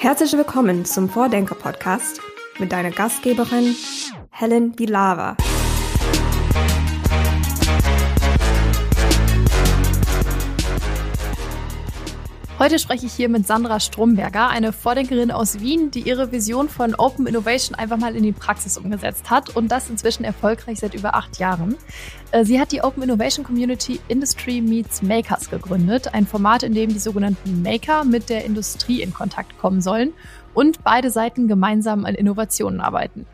Herzlich willkommen zum Vordenker-Podcast mit deiner Gastgeberin Helen Bilava. Heute spreche ich hier mit Sandra Stromberger, eine Vordenkerin aus Wien, die ihre Vision von Open Innovation einfach mal in die Praxis umgesetzt hat und das inzwischen erfolgreich seit über acht Jahren. Äh, sie hat die Open Innovation Community Industry Meets Makers gegründet, ein Format, in dem die sogenannten Maker mit der Industrie in Kontakt kommen sollen und beide Seiten gemeinsam an Innovationen arbeiten.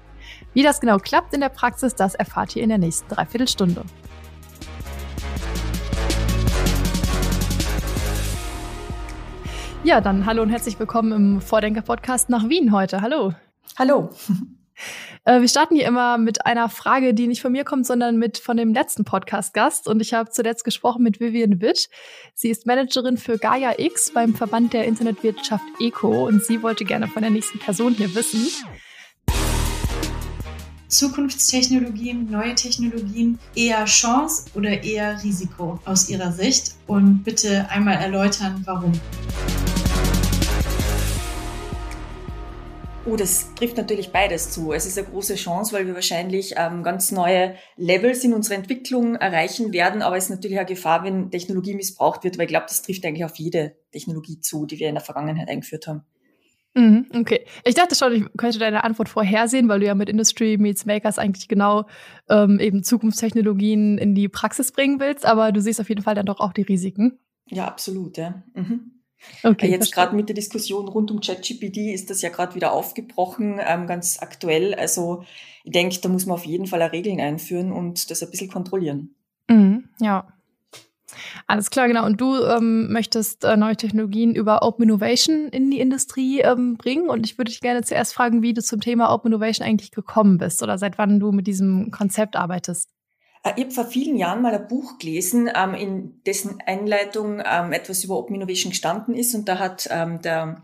Wie das genau klappt in der Praxis, das erfahrt ihr in der nächsten Dreiviertelstunde. Ja, dann hallo und herzlich willkommen im Vordenker-Podcast nach Wien heute. Hallo. Hallo. Äh, wir starten hier immer mit einer Frage, die nicht von mir kommt, sondern mit von dem letzten Podcast-Gast. Und ich habe zuletzt gesprochen mit Vivian Witt. Sie ist Managerin für Gaia X beim Verband der Internetwirtschaft ECO und sie wollte gerne von der nächsten Person hier wissen. Zukunftstechnologien, neue Technologien eher Chance oder eher Risiko aus Ihrer Sicht? Und bitte einmal erläutern, warum. Oh, das trifft natürlich beides zu. Es ist eine große Chance, weil wir wahrscheinlich ähm, ganz neue Levels in unserer Entwicklung erreichen werden. Aber es ist natürlich eine Gefahr, wenn Technologie missbraucht wird, weil ich glaube, das trifft eigentlich auf jede Technologie zu, die wir in der Vergangenheit eingeführt haben. Mhm, okay. Ich dachte schon, ich könnte deine Antwort vorhersehen, weil du ja mit Industry Meets Makers eigentlich genau ähm, eben Zukunftstechnologien in die Praxis bringen willst. Aber du siehst auf jeden Fall dann doch auch die Risiken. Ja, absolut, ja. Mhm. Okay, Jetzt gerade mit der Diskussion rund um ChatGPT ist das ja gerade wieder aufgebrochen, ähm, ganz aktuell. Also ich denke, da muss man auf jeden Fall Regeln einführen und das ein bisschen kontrollieren. Mhm, ja. Alles klar, genau. Und du ähm, möchtest äh, neue Technologien über Open Innovation in die Industrie ähm, bringen. Und ich würde dich gerne zuerst fragen, wie du zum Thema Open Innovation eigentlich gekommen bist oder seit wann du mit diesem Konzept arbeitest. Äh, ich habe vor vielen Jahren mal ein Buch gelesen, ähm, in dessen Einleitung ähm, etwas über Open Innovation gestanden ist. Und da hat ähm, der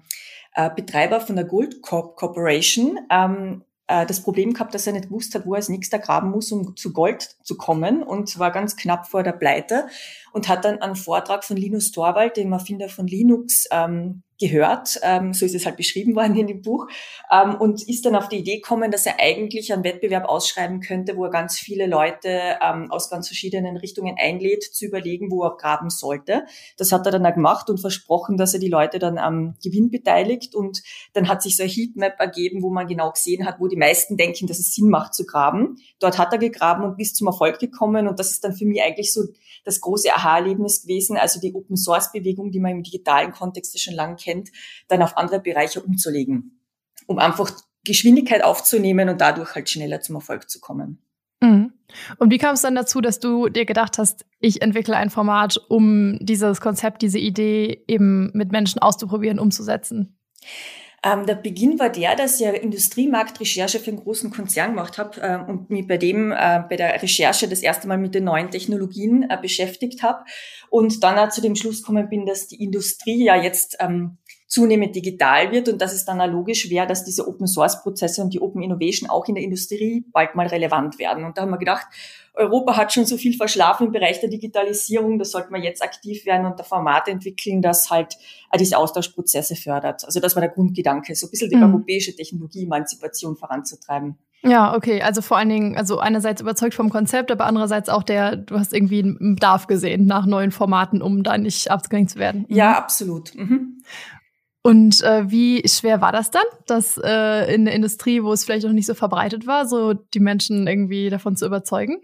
äh, Betreiber von der Gold Corporation ähm, äh, das Problem gehabt, dass er nicht gewusst hat, wo er als nächster graben muss, um zu Gold zu kommen und war ganz knapp vor der Pleite und hat dann einen Vortrag von Linus Torvald, dem Erfinder von Linux, ähm, gehört, ähm, so ist es halt beschrieben worden in dem Buch, ähm, und ist dann auf die Idee gekommen, dass er eigentlich einen Wettbewerb ausschreiben könnte, wo er ganz viele Leute ähm, aus ganz verschiedenen Richtungen einlädt, zu überlegen, wo er graben sollte. Das hat er dann auch gemacht und versprochen, dass er die Leute dann am Gewinn beteiligt und dann hat sich so ein Heatmap ergeben, wo man genau gesehen hat, wo die meisten denken, dass es Sinn macht zu graben. Dort hat er gegraben und bis zum Erfolg gekommen und das ist dann für mich eigentlich so das große Aha-Erlebnis gewesen, also die Open-Source-Bewegung, die man im digitalen Kontext schon lange kennt, kennt, dann auf andere Bereiche umzulegen, um einfach Geschwindigkeit aufzunehmen und dadurch halt schneller zum Erfolg zu kommen. Mhm. Und wie kam es dann dazu, dass du dir gedacht hast, ich entwickle ein Format, um dieses Konzept, diese Idee eben mit Menschen auszuprobieren, umzusetzen? Ähm, der Beginn war der, dass ich Industriemarktrecherche für einen großen Konzern gemacht habe äh, und mich bei dem, äh, bei der Recherche das erste Mal mit den neuen Technologien äh, beschäftigt habe und dann auch zu dem Schluss gekommen bin, dass die Industrie ja jetzt ähm, zunehmend digital wird und dass es dann auch logisch wäre, dass diese Open Source Prozesse und die Open Innovation auch in der Industrie bald mal relevant werden. Und da haben wir gedacht, Europa hat schon so viel verschlafen im Bereich der Digitalisierung, da sollte man jetzt aktiv werden und da Formate entwickeln, das halt diese Austauschprozesse fördert. Also das war der Grundgedanke, so ein bisschen die mhm. europäische Technologie-Emanzipation voranzutreiben. Ja, okay. Also vor allen Dingen, also einerseits überzeugt vom Konzept, aber andererseits auch der, du hast irgendwie einen Bedarf gesehen nach neuen Formaten, um da nicht abgehängt zu werden. Mhm. Ja, absolut. Mhm. Und äh, wie schwer war das dann, dass äh, in der Industrie, wo es vielleicht noch nicht so verbreitet war, so die Menschen irgendwie davon zu überzeugen?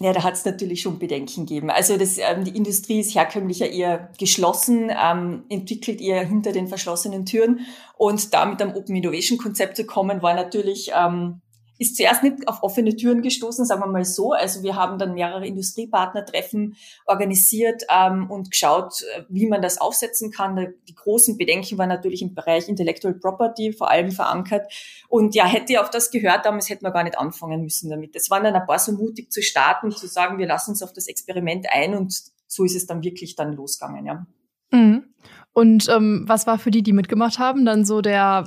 Ja, da hat es natürlich schon Bedenken gegeben. Also das, ähm, die Industrie ist herkömmlich ja eher geschlossen, ähm, entwickelt eher hinter den verschlossenen Türen. Und da mit einem Open Innovation Konzept zu kommen, war natürlich ähm, ist zuerst nicht auf offene Türen gestoßen, sagen wir mal so. Also wir haben dann mehrere Industriepartnertreffen organisiert ähm, und geschaut, äh, wie man das aufsetzen kann. Die großen Bedenken waren natürlich im Bereich Intellectual Property vor allem verankert. Und ja, hätte ich auf das gehört, damals hätten wir gar nicht anfangen müssen damit. Es waren dann ein paar so mutig zu starten, zu sagen, wir lassen uns auf das Experiment ein und so ist es dann wirklich dann losgegangen, ja. Mhm. Und ähm, was war für die, die mitgemacht haben, dann so der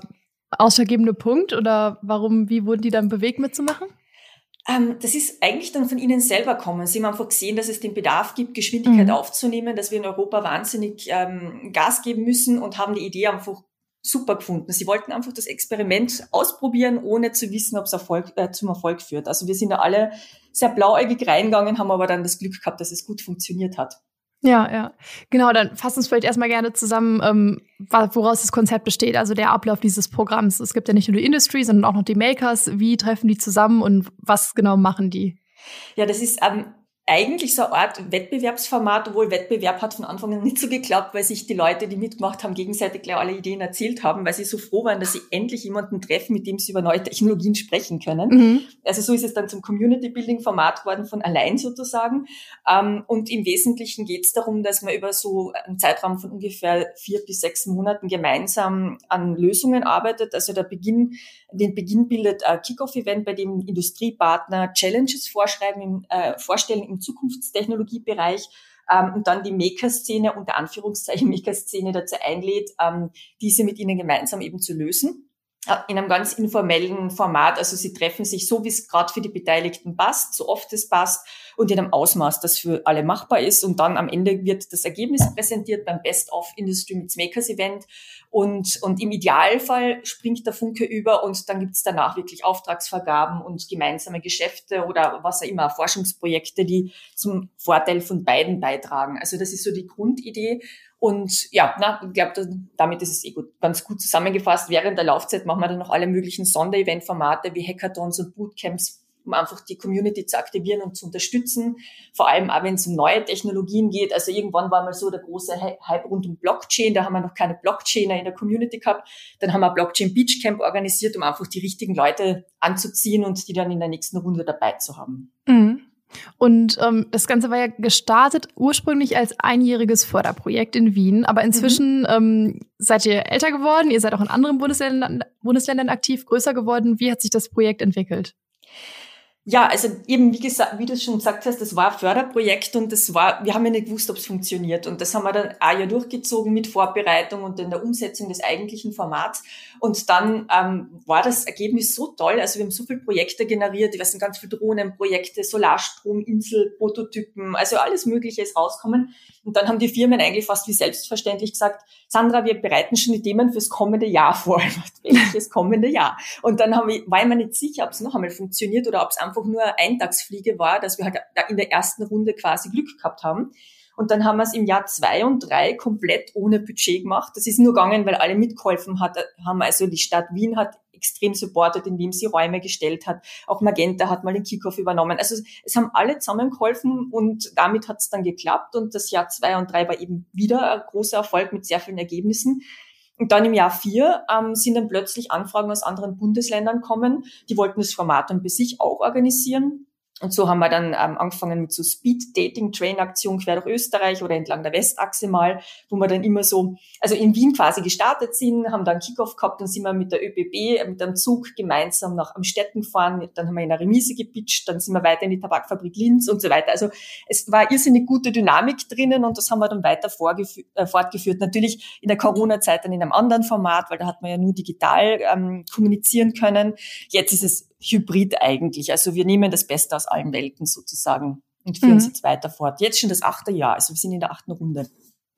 ausschlaggebende Punkt oder warum, wie wurden die dann bewegt mitzumachen? Ähm, das ist eigentlich dann von Ihnen selber kommen. Sie haben einfach gesehen, dass es den Bedarf gibt, Geschwindigkeit mhm. aufzunehmen, dass wir in Europa wahnsinnig ähm, Gas geben müssen und haben die Idee einfach super gefunden. Sie wollten einfach das Experiment ausprobieren, ohne zu wissen, ob es Erfolg, äh, zum Erfolg führt. Also wir sind da alle sehr blauäugig reingegangen, haben aber dann das Glück gehabt, dass es gut funktioniert hat. Ja, ja. Genau, dann fass uns vielleicht erstmal gerne zusammen, ähm, woraus das Konzept besteht, also der Ablauf dieses Programms. Es gibt ja nicht nur die Industry, sondern auch noch die Makers. Wie treffen die zusammen und was genau machen die? Ja, das ist ähm, eigentlich so eine Art Wettbewerbsformat, obwohl Wettbewerb hat von Anfang an nicht so geklappt, weil sich die Leute, die mitgemacht haben, gegenseitig gleich alle Ideen erzählt haben, weil sie so froh waren, dass sie endlich jemanden treffen, mit dem sie über neue Technologien sprechen können. Mhm. Also so ist es dann zum Community-Building-Format geworden, von allein sozusagen. Ähm, und im Wesentlichen geht es darum, dass man über so einen Zeitraum von ungefähr vier bis sechs Monaten gemeinsam an Lösungen arbeitet. Also der Beginn, den Beginn bildet ein Kickoff-Event, bei dem Industriepartner Challenges vorschreiben, äh, vorstellen im Zukunftstechnologiebereich ähm, und dann die Maker-Szene, unter Anführungszeichen Maker-Szene dazu einlädt, ähm, diese mit ihnen gemeinsam eben zu lösen in einem ganz informellen Format. Also sie treffen sich so, wie es gerade für die Beteiligten passt, so oft es passt und in einem Ausmaß, das für alle machbar ist. Und dann am Ende wird das Ergebnis präsentiert beim Best of Industry Meets Makers Event. Und, und im Idealfall springt der Funke über und dann gibt's danach wirklich Auftragsvergaben und gemeinsame Geschäfte oder was auch immer, Forschungsprojekte, die zum Vorteil von beiden beitragen. Also das ist so die Grundidee. Und ja, na, ich glaube, damit ist es eh gut, ganz gut zusammengefasst. Während der Laufzeit machen wir dann noch alle möglichen Sonderevent-Formate wie Hackathons und Bootcamps um einfach die Community zu aktivieren und zu unterstützen. Vor allem auch, wenn es um neue Technologien geht. Also irgendwann war mal so der große Hype rund um Blockchain. Da haben wir noch keine Blockchainer in der Community gehabt. Dann haben wir Blockchain Beach Camp organisiert, um einfach die richtigen Leute anzuziehen und die dann in der nächsten Runde dabei zu haben. Mhm. Und ähm, das Ganze war ja gestartet ursprünglich als einjähriges Förderprojekt in Wien, aber inzwischen mhm. ähm, seid ihr älter geworden, ihr seid auch in anderen Bundesländern, Bundesländern aktiv, größer geworden. Wie hat sich das Projekt entwickelt? Ja, also eben, wie gesagt, wie du schon gesagt hast, das war ein Förderprojekt und das war, wir haben ja nicht gewusst, ob es funktioniert. Und das haben wir dann ein Jahr durchgezogen mit Vorbereitung und in der Umsetzung des eigentlichen Formats. Und dann ähm, war das Ergebnis so toll. Also wir haben so viele Projekte generiert, wir sind ganz viele Drohnenprojekte, Solarstrom, Insel, Prototypen, also alles Mögliche ist rauskommen. Und dann haben die Firmen eigentlich fast wie selbstverständlich gesagt, Sandra, wir bereiten schon die Themen fürs kommende Jahr vor. Welches kommende Jahr? Und dann haben wir, war ich mir nicht sicher, ob es noch einmal funktioniert oder ob es einfach nur Eintagsfliege war, dass wir halt in der ersten Runde quasi Glück gehabt haben. Und dann haben wir es im Jahr zwei und drei komplett ohne Budget gemacht. Das ist nur gegangen, weil alle mitgeholfen hat, haben. Also die Stadt Wien hat extrem supportet, indem sie Räume gestellt hat. Auch Magenta hat mal den Kickoff übernommen. Also es haben alle zusammengeholfen und damit hat es dann geklappt. Und das Jahr zwei und drei war eben wieder ein großer Erfolg mit sehr vielen Ergebnissen. Und dann im Jahr vier ähm, sind dann plötzlich Anfragen aus anderen Bundesländern kommen. Die wollten das Format dann bei sich auch organisieren. Und so haben wir dann ähm, angefangen mit so Speed-Dating-Train-Aktionen quer durch Österreich oder entlang der Westachse mal, wo wir dann immer so, also in Wien quasi gestartet sind, haben dann Kickoff gehabt, dann sind wir mit der ÖBB, äh, mit dem Zug gemeinsam nach Amstetten gefahren, dann haben wir in einer Remise gepitcht, dann sind wir weiter in die Tabakfabrik Linz und so weiter. Also es war irrsinnig gute Dynamik drinnen und das haben wir dann weiter äh, fortgeführt. Natürlich in der Corona-Zeit dann in einem anderen Format, weil da hat man ja nur digital ähm, kommunizieren können. Jetzt ist es Hybrid eigentlich. Also wir nehmen das Beste aus allen Welten sozusagen und führen mhm. es jetzt weiter fort. Jetzt schon das achte Jahr, also wir sind in der achten Runde.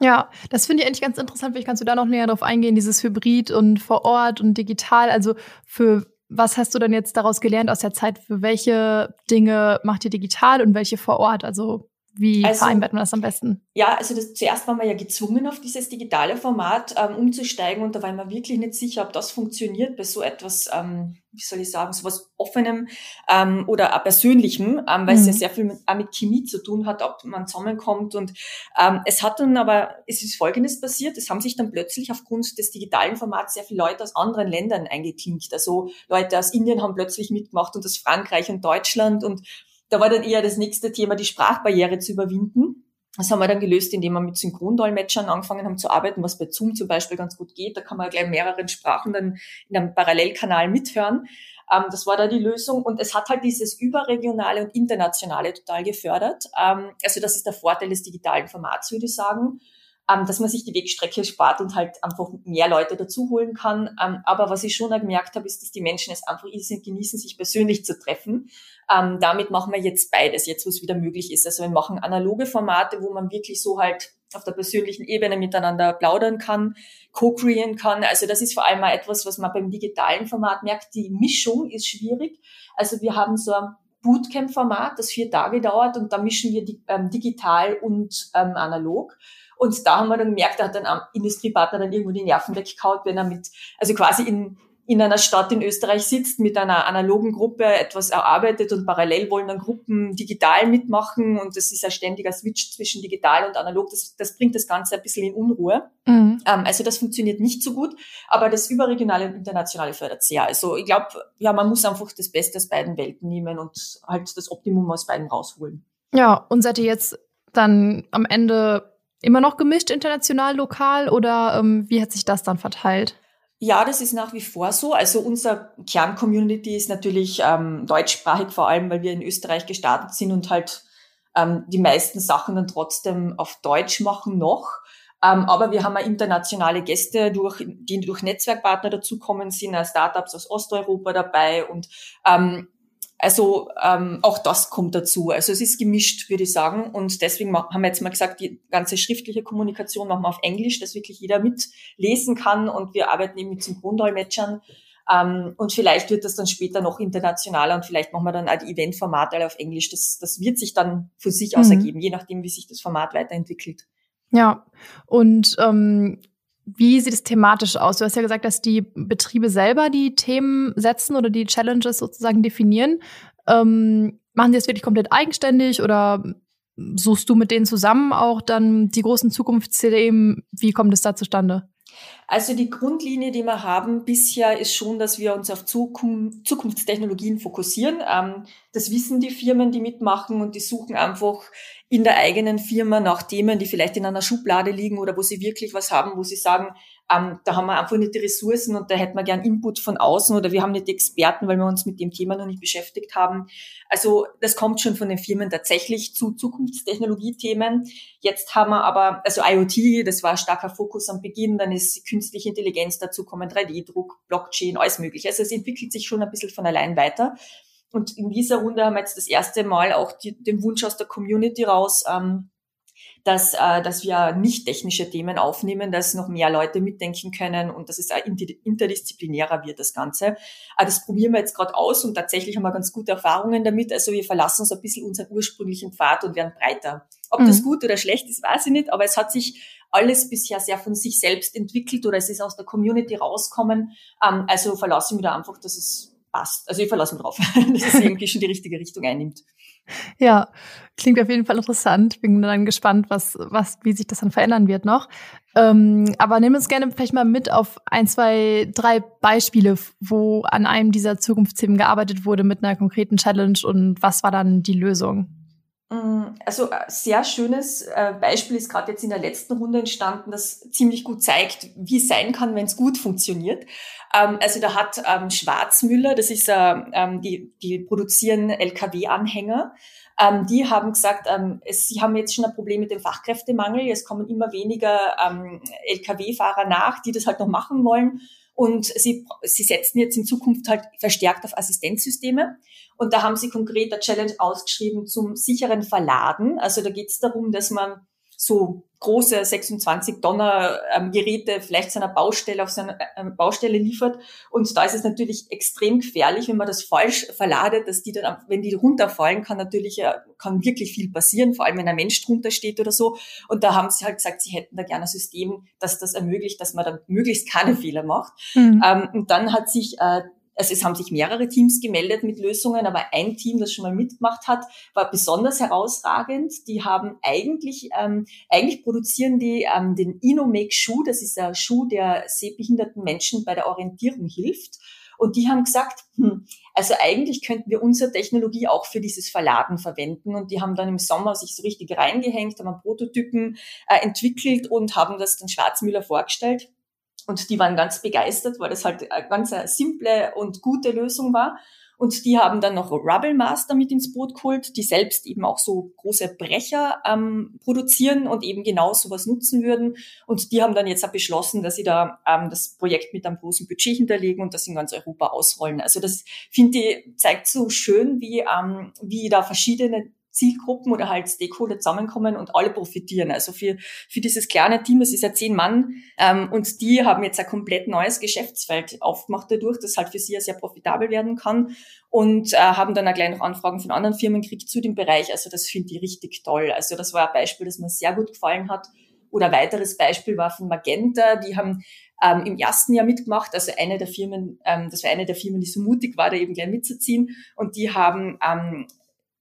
Ja, das finde ich eigentlich ganz interessant. Vielleicht kannst du da noch näher drauf eingehen, dieses Hybrid und vor Ort und digital. Also für was hast du denn jetzt daraus gelernt aus der Zeit? Für welche Dinge macht ihr digital und welche vor Ort? Also wie also, vereinbart man das am besten? Ja, also das, zuerst waren wir ja gezwungen, auf dieses digitale Format ähm, umzusteigen und da waren wir wirklich nicht sicher, ob das funktioniert bei so etwas, ähm, wie soll ich sagen, so was Offenem ähm, oder auch Persönlichem, ähm, weil mhm. es ja mhm. sehr viel mit, auch mit Chemie zu tun hat, ob man zusammenkommt. Und ähm, es hat dann aber, es ist Folgendes passiert, es haben sich dann plötzlich aufgrund des digitalen Formats sehr viele Leute aus anderen Ländern eingeklinkt. Also Leute aus Indien haben plötzlich mitgemacht und aus Frankreich und Deutschland und da war dann eher das nächste Thema, die Sprachbarriere zu überwinden. Das haben wir dann gelöst, indem wir mit Synchrondolmetschern angefangen haben zu arbeiten, was bei Zoom zum Beispiel ganz gut geht. Da kann man gleich mehreren Sprachen dann in einem Parallelkanal mithören. Ähm, das war da die Lösung. Und es hat halt dieses überregionale und internationale total gefördert. Ähm, also das ist der Vorteil des digitalen Formats, würde ich sagen ähm, dass man sich die Wegstrecke spart und halt einfach mehr Leute dazu holen kann. Ähm, aber was ich schon gemerkt habe, ist, dass die Menschen es einfach genießen, sich persönlich zu treffen. Ähm, damit machen wir jetzt beides, jetzt wo es wieder möglich ist. Also wir machen analoge Formate, wo man wirklich so halt auf der persönlichen Ebene miteinander plaudern kann, co-kreieren kann. Also das ist vor allem mal etwas, was man beim digitalen Format merkt. Die Mischung ist schwierig. Also wir haben so ein Bootcamp-Format, das vier Tage dauert und da mischen wir ähm, digital und ähm, analog. Und da haben wir dann gemerkt, da hat ein Industriepartner dann irgendwo die Nerven weggehauen, wenn er mit, also quasi in, in einer Stadt in Österreich sitzt, mit einer analogen Gruppe etwas erarbeitet und parallel wollen dann Gruppen digital mitmachen und das ist ein ständiger Switch zwischen digital und analog. Das, das bringt das Ganze ein bisschen in Unruhe. Mhm. Ähm, also das funktioniert nicht so gut, aber das Überregionale und Internationale fördert sehr. Also ich glaube, ja, man muss einfach das Beste aus beiden Welten nehmen und halt das Optimum aus beiden rausholen. Ja, und seid ihr jetzt dann am Ende immer noch gemischt, international, lokal oder ähm, wie hat sich das dann verteilt? Ja, das ist nach wie vor so. Also unser Kern-Community ist natürlich ähm, deutschsprachig, vor allem weil wir in Österreich gestartet sind und halt ähm, die meisten Sachen dann trotzdem auf Deutsch machen noch. Ähm, aber wir haben auch internationale Gäste, durch, die durch Netzwerkpartner dazukommen sind, Startups aus Osteuropa dabei und ähm, also ähm, auch das kommt dazu. Also es ist gemischt, würde ich sagen. Und deswegen haben wir jetzt mal gesagt, die ganze schriftliche Kommunikation machen wir auf Englisch, dass wirklich jeder mitlesen kann. Und wir arbeiten eben mit Synchrondolmetschern. Ähm, und vielleicht wird das dann später noch internationaler und vielleicht machen wir dann auch die Eventformate alle auf Englisch. Das, das wird sich dann für sich aus mhm. ergeben, je nachdem, wie sich das Format weiterentwickelt. Ja, und ähm, wie sieht es thematisch aus? Du hast ja gesagt, dass die Betriebe selber die Themen setzen oder die Challenges sozusagen definieren. Ähm, machen die das wirklich komplett eigenständig oder suchst du mit denen zusammen auch dann die großen Zukunftsthemen? Wie kommt es da zustande? Also die Grundlinie, die wir haben bisher, ist schon, dass wir uns auf Zukunft, Zukunftstechnologien fokussieren. Ähm, das wissen die Firmen, die mitmachen und die suchen einfach in der eigenen Firma nach Themen, die vielleicht in einer Schublade liegen oder wo sie wirklich was haben, wo sie sagen, ähm, da haben wir einfach nicht die Ressourcen und da hätten wir gern Input von außen oder wir haben nicht die Experten, weil wir uns mit dem Thema noch nicht beschäftigt haben. Also das kommt schon von den Firmen tatsächlich zu Zukunftstechnologiethemen. Jetzt haben wir aber, also IoT, das war ein starker Fokus am Beginn, dann ist künstliche Intelligenz dazu kommen, 3D-Druck, Blockchain, alles mögliche. Also es entwickelt sich schon ein bisschen von allein weiter. Und in dieser Runde haben wir jetzt das erste Mal auch die, den Wunsch aus der Community raus, ähm, dass, äh, dass wir nicht technische Themen aufnehmen, dass noch mehr Leute mitdenken können und dass es auch interdisziplinärer wird, das Ganze. Aber das probieren wir jetzt gerade aus und tatsächlich haben wir ganz gute Erfahrungen damit. Also wir verlassen so ein bisschen unseren ursprünglichen Pfad und werden breiter. Ob mhm. das gut oder schlecht ist, weiß ich nicht, aber es hat sich alles bisher sehr von sich selbst entwickelt oder es ist aus der Community rauskommen. Ähm, also verlasse ich mich da einfach, dass es passt. Also ich verlasse mich drauf, dass es irgendwie schon die richtige Richtung einnimmt. Ja, klingt auf jeden Fall interessant. Bin dann gespannt, was, was, wie sich das dann verändern wird noch. Ähm, aber nimm uns gerne vielleicht mal mit auf ein, zwei, drei Beispiele, wo an einem dieser Zukunftsthemen gearbeitet wurde mit einer konkreten Challenge und was war dann die Lösung? Mm, also ein sehr schönes äh, Beispiel ist gerade jetzt in der letzten Runde entstanden, das ziemlich gut zeigt, wie es sein kann, wenn es gut funktioniert. Ähm, also da hat ähm, Schwarzmüller, das ist, äh, die, die produzieren LKW-Anhänger, ähm, die haben gesagt, es, sie haben jetzt schon ein Problem mit dem Fachkräftemangel. Es kommen immer weniger LKW-Fahrer nach, die das halt noch machen wollen. Und sie, sie setzen jetzt in Zukunft halt verstärkt auf Assistenzsysteme. Und da haben sie konkret eine Challenge ausgeschrieben zum sicheren Verladen. Also da geht es darum, dass man so große 26 Tonner ähm, Geräte vielleicht seiner Baustelle auf seiner ähm, Baustelle liefert. Und da ist es natürlich extrem gefährlich, wenn man das falsch verladet, dass die dann, wenn die runterfallen, kann natürlich, äh, kann wirklich viel passieren, vor allem wenn ein Mensch drunter steht oder so. Und da haben sie halt gesagt, sie hätten da gerne ein System, das das ermöglicht, dass man dann möglichst keine Fehler macht. Mhm. Ähm, und dann hat sich äh, also es haben sich mehrere Teams gemeldet mit Lösungen, aber ein Team, das schon mal mitgemacht hat, war besonders herausragend. Die haben eigentlich, ähm, eigentlich produzieren die ähm, den Inomake Schuh. Das ist ein Schuh, der sehbehinderten Menschen bei der Orientierung hilft. Und die haben gesagt, hm, also eigentlich könnten wir unsere Technologie auch für dieses Verladen verwenden. Und die haben dann im Sommer sich so richtig reingehängt, haben Prototypen äh, entwickelt und haben das den Schwarzmüller vorgestellt. Und die waren ganz begeistert, weil das halt eine ganz simple und gute Lösung war. Und die haben dann noch Rubble Master mit ins Boot geholt, die selbst eben auch so große Brecher ähm, produzieren und eben genau sowas nutzen würden. Und die haben dann jetzt auch beschlossen, dass sie da ähm, das Projekt mit einem großen Budget hinterlegen und das in ganz Europa ausrollen. Also das finde ich zeigt so schön, wie ähm, wie da verschiedene Zielgruppen oder halt Stakeholder zusammenkommen und alle profitieren. Also für, für dieses kleine Team, es ist ja zehn Mann, ähm, und die haben jetzt ein komplett neues Geschäftsfeld aufgemacht dadurch, das halt für sie ja sehr profitabel werden kann und äh, haben dann auch gleich noch Anfragen von anderen Firmen gekriegt zu dem Bereich. Also das finde ich richtig toll. Also das war ein Beispiel, das mir sehr gut gefallen hat. Oder weiteres Beispiel war von Magenta, die haben ähm, im ersten Jahr mitgemacht, also eine der Firmen, ähm, das war eine der Firmen, die so mutig war, da eben gleich mitzuziehen und die haben ähm,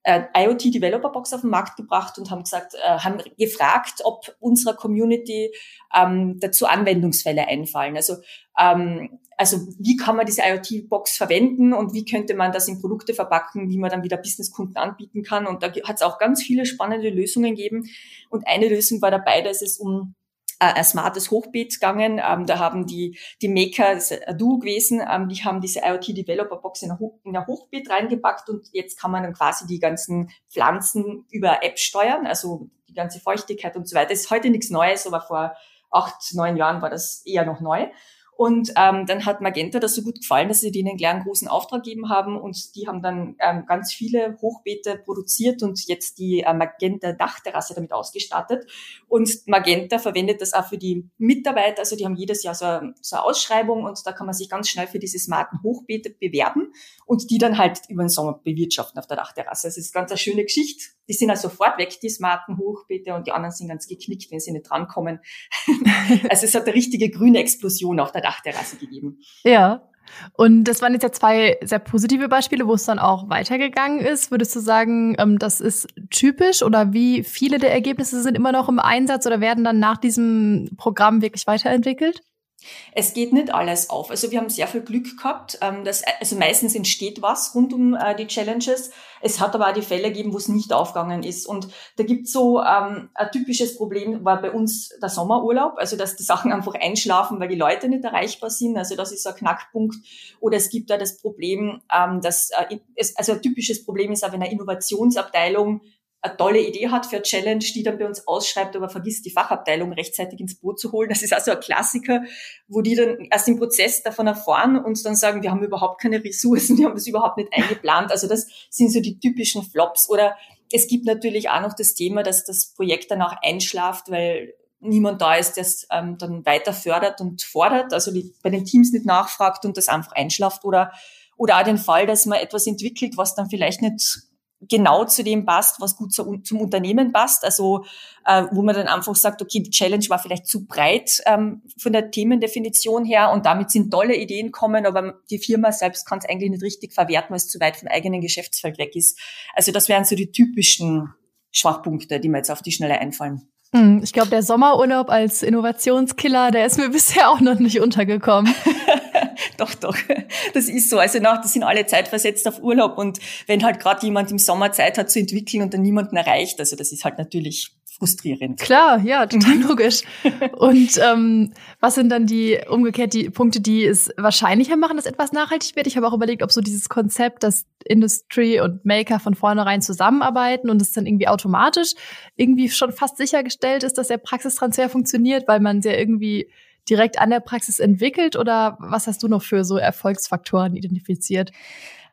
äh, IoT Developer Box auf den Markt gebracht und haben gesagt, äh, haben gefragt, ob unserer Community ähm, dazu Anwendungsfälle einfallen. Also ähm, also wie kann man diese IoT Box verwenden und wie könnte man das in Produkte verpacken, wie man dann wieder Businesskunden anbieten kann. Und da hat es auch ganz viele spannende Lösungen gegeben. Und eine Lösung war dabei, dass es um ein smartes Hochbeet gegangen. Ähm, da haben die, die Maker, das ist ein Duo gewesen, ähm, die haben diese IoT Developer Box in ein, Hoch, Hochbeet reingepackt und jetzt kann man dann quasi die ganzen Pflanzen über App steuern, also die ganze Feuchtigkeit und so weiter. Das ist heute nichts Neues, aber vor acht, neun Jahren war das eher noch neu. Und ähm, dann hat Magenta das so gut gefallen, dass sie denen einen großen Auftrag gegeben haben und die haben dann ähm, ganz viele Hochbeete produziert und jetzt die äh, Magenta Dachterrasse damit ausgestattet. Und Magenta verwendet das auch für die Mitarbeiter, also die haben jedes Jahr so, eine, so eine Ausschreibung und da kann man sich ganz schnell für diese smarten Hochbeete bewerben und die dann halt über den Sommer bewirtschaften auf der Dachterrasse. Das ist ganz eine schöne Geschichte. Die sind also sofort weg, die smarten Hochbeete und die anderen sind ganz geknickt, wenn sie nicht drankommen. also es hat eine richtige grüne Explosion auf der Dachterrasse gegeben. Ja. Und das waren jetzt ja zwei sehr positive Beispiele, wo es dann auch weitergegangen ist. Würdest du sagen, ähm, das ist typisch oder wie viele der Ergebnisse sind immer noch im Einsatz oder werden dann nach diesem Programm wirklich weiterentwickelt? Es geht nicht alles auf. Also wir haben sehr viel Glück gehabt. Ähm, dass, also meistens entsteht was rund um äh, die Challenges. Es hat aber auch die Fälle gegeben, wo es nicht aufgegangen ist. Und da gibt es so ähm, ein typisches Problem, war bei uns der Sommerurlaub, also dass die Sachen einfach einschlafen, weil die Leute nicht erreichbar sind. Also das ist so ein Knackpunkt. Oder es gibt da das Problem, ähm, dass äh, es, also ein typisches Problem ist auch, wenn eine Innovationsabteilung eine tolle Idee hat für eine Challenge, die dann bei uns ausschreibt, aber vergisst die Fachabteilung rechtzeitig ins Boot zu holen. Das ist also ein Klassiker, wo die dann erst im Prozess davon erfahren und dann sagen, wir haben überhaupt keine Ressourcen, wir haben das überhaupt nicht eingeplant. Also das sind so die typischen Flops. Oder es gibt natürlich auch noch das Thema, dass das Projekt dann auch einschlaft, weil niemand da ist, der es ähm, dann weiter fördert und fordert, also die, bei den Teams nicht nachfragt und das einfach einschlaft oder oder auch den Fall, dass man etwas entwickelt, was dann vielleicht nicht genau zu dem passt, was gut zu, zum Unternehmen passt. Also äh, wo man dann einfach sagt, okay, die Challenge war vielleicht zu breit ähm, von der Themendefinition her und damit sind tolle Ideen kommen, aber die Firma selbst kann es eigentlich nicht richtig verwerten, weil es zu weit vom eigenen Geschäftsfeld weg ist. Also das wären so die typischen Schwachpunkte, die mir jetzt auf die Schnelle einfallen. Hm, ich glaube, der Sommerurlaub als Innovationskiller, der ist mir bisher auch noch nicht untergekommen. doch, doch. Das ist so. Also nach, das sind alle zeitversetzt auf Urlaub und wenn halt gerade jemand im Sommer Zeit hat zu entwickeln und dann niemanden erreicht, also das ist halt natürlich frustrierend. Klar, ja, total mhm. logisch. Und ähm, was sind dann die umgekehrt die Punkte, die es wahrscheinlicher machen, dass etwas nachhaltig wird? Ich habe auch überlegt, ob so dieses Konzept, dass Industry und Maker von vornherein zusammenarbeiten und es dann irgendwie automatisch irgendwie schon fast sichergestellt ist, dass der Praxistransfer funktioniert, weil man ja irgendwie direkt an der Praxis entwickelt oder was hast du noch für so Erfolgsfaktoren identifiziert?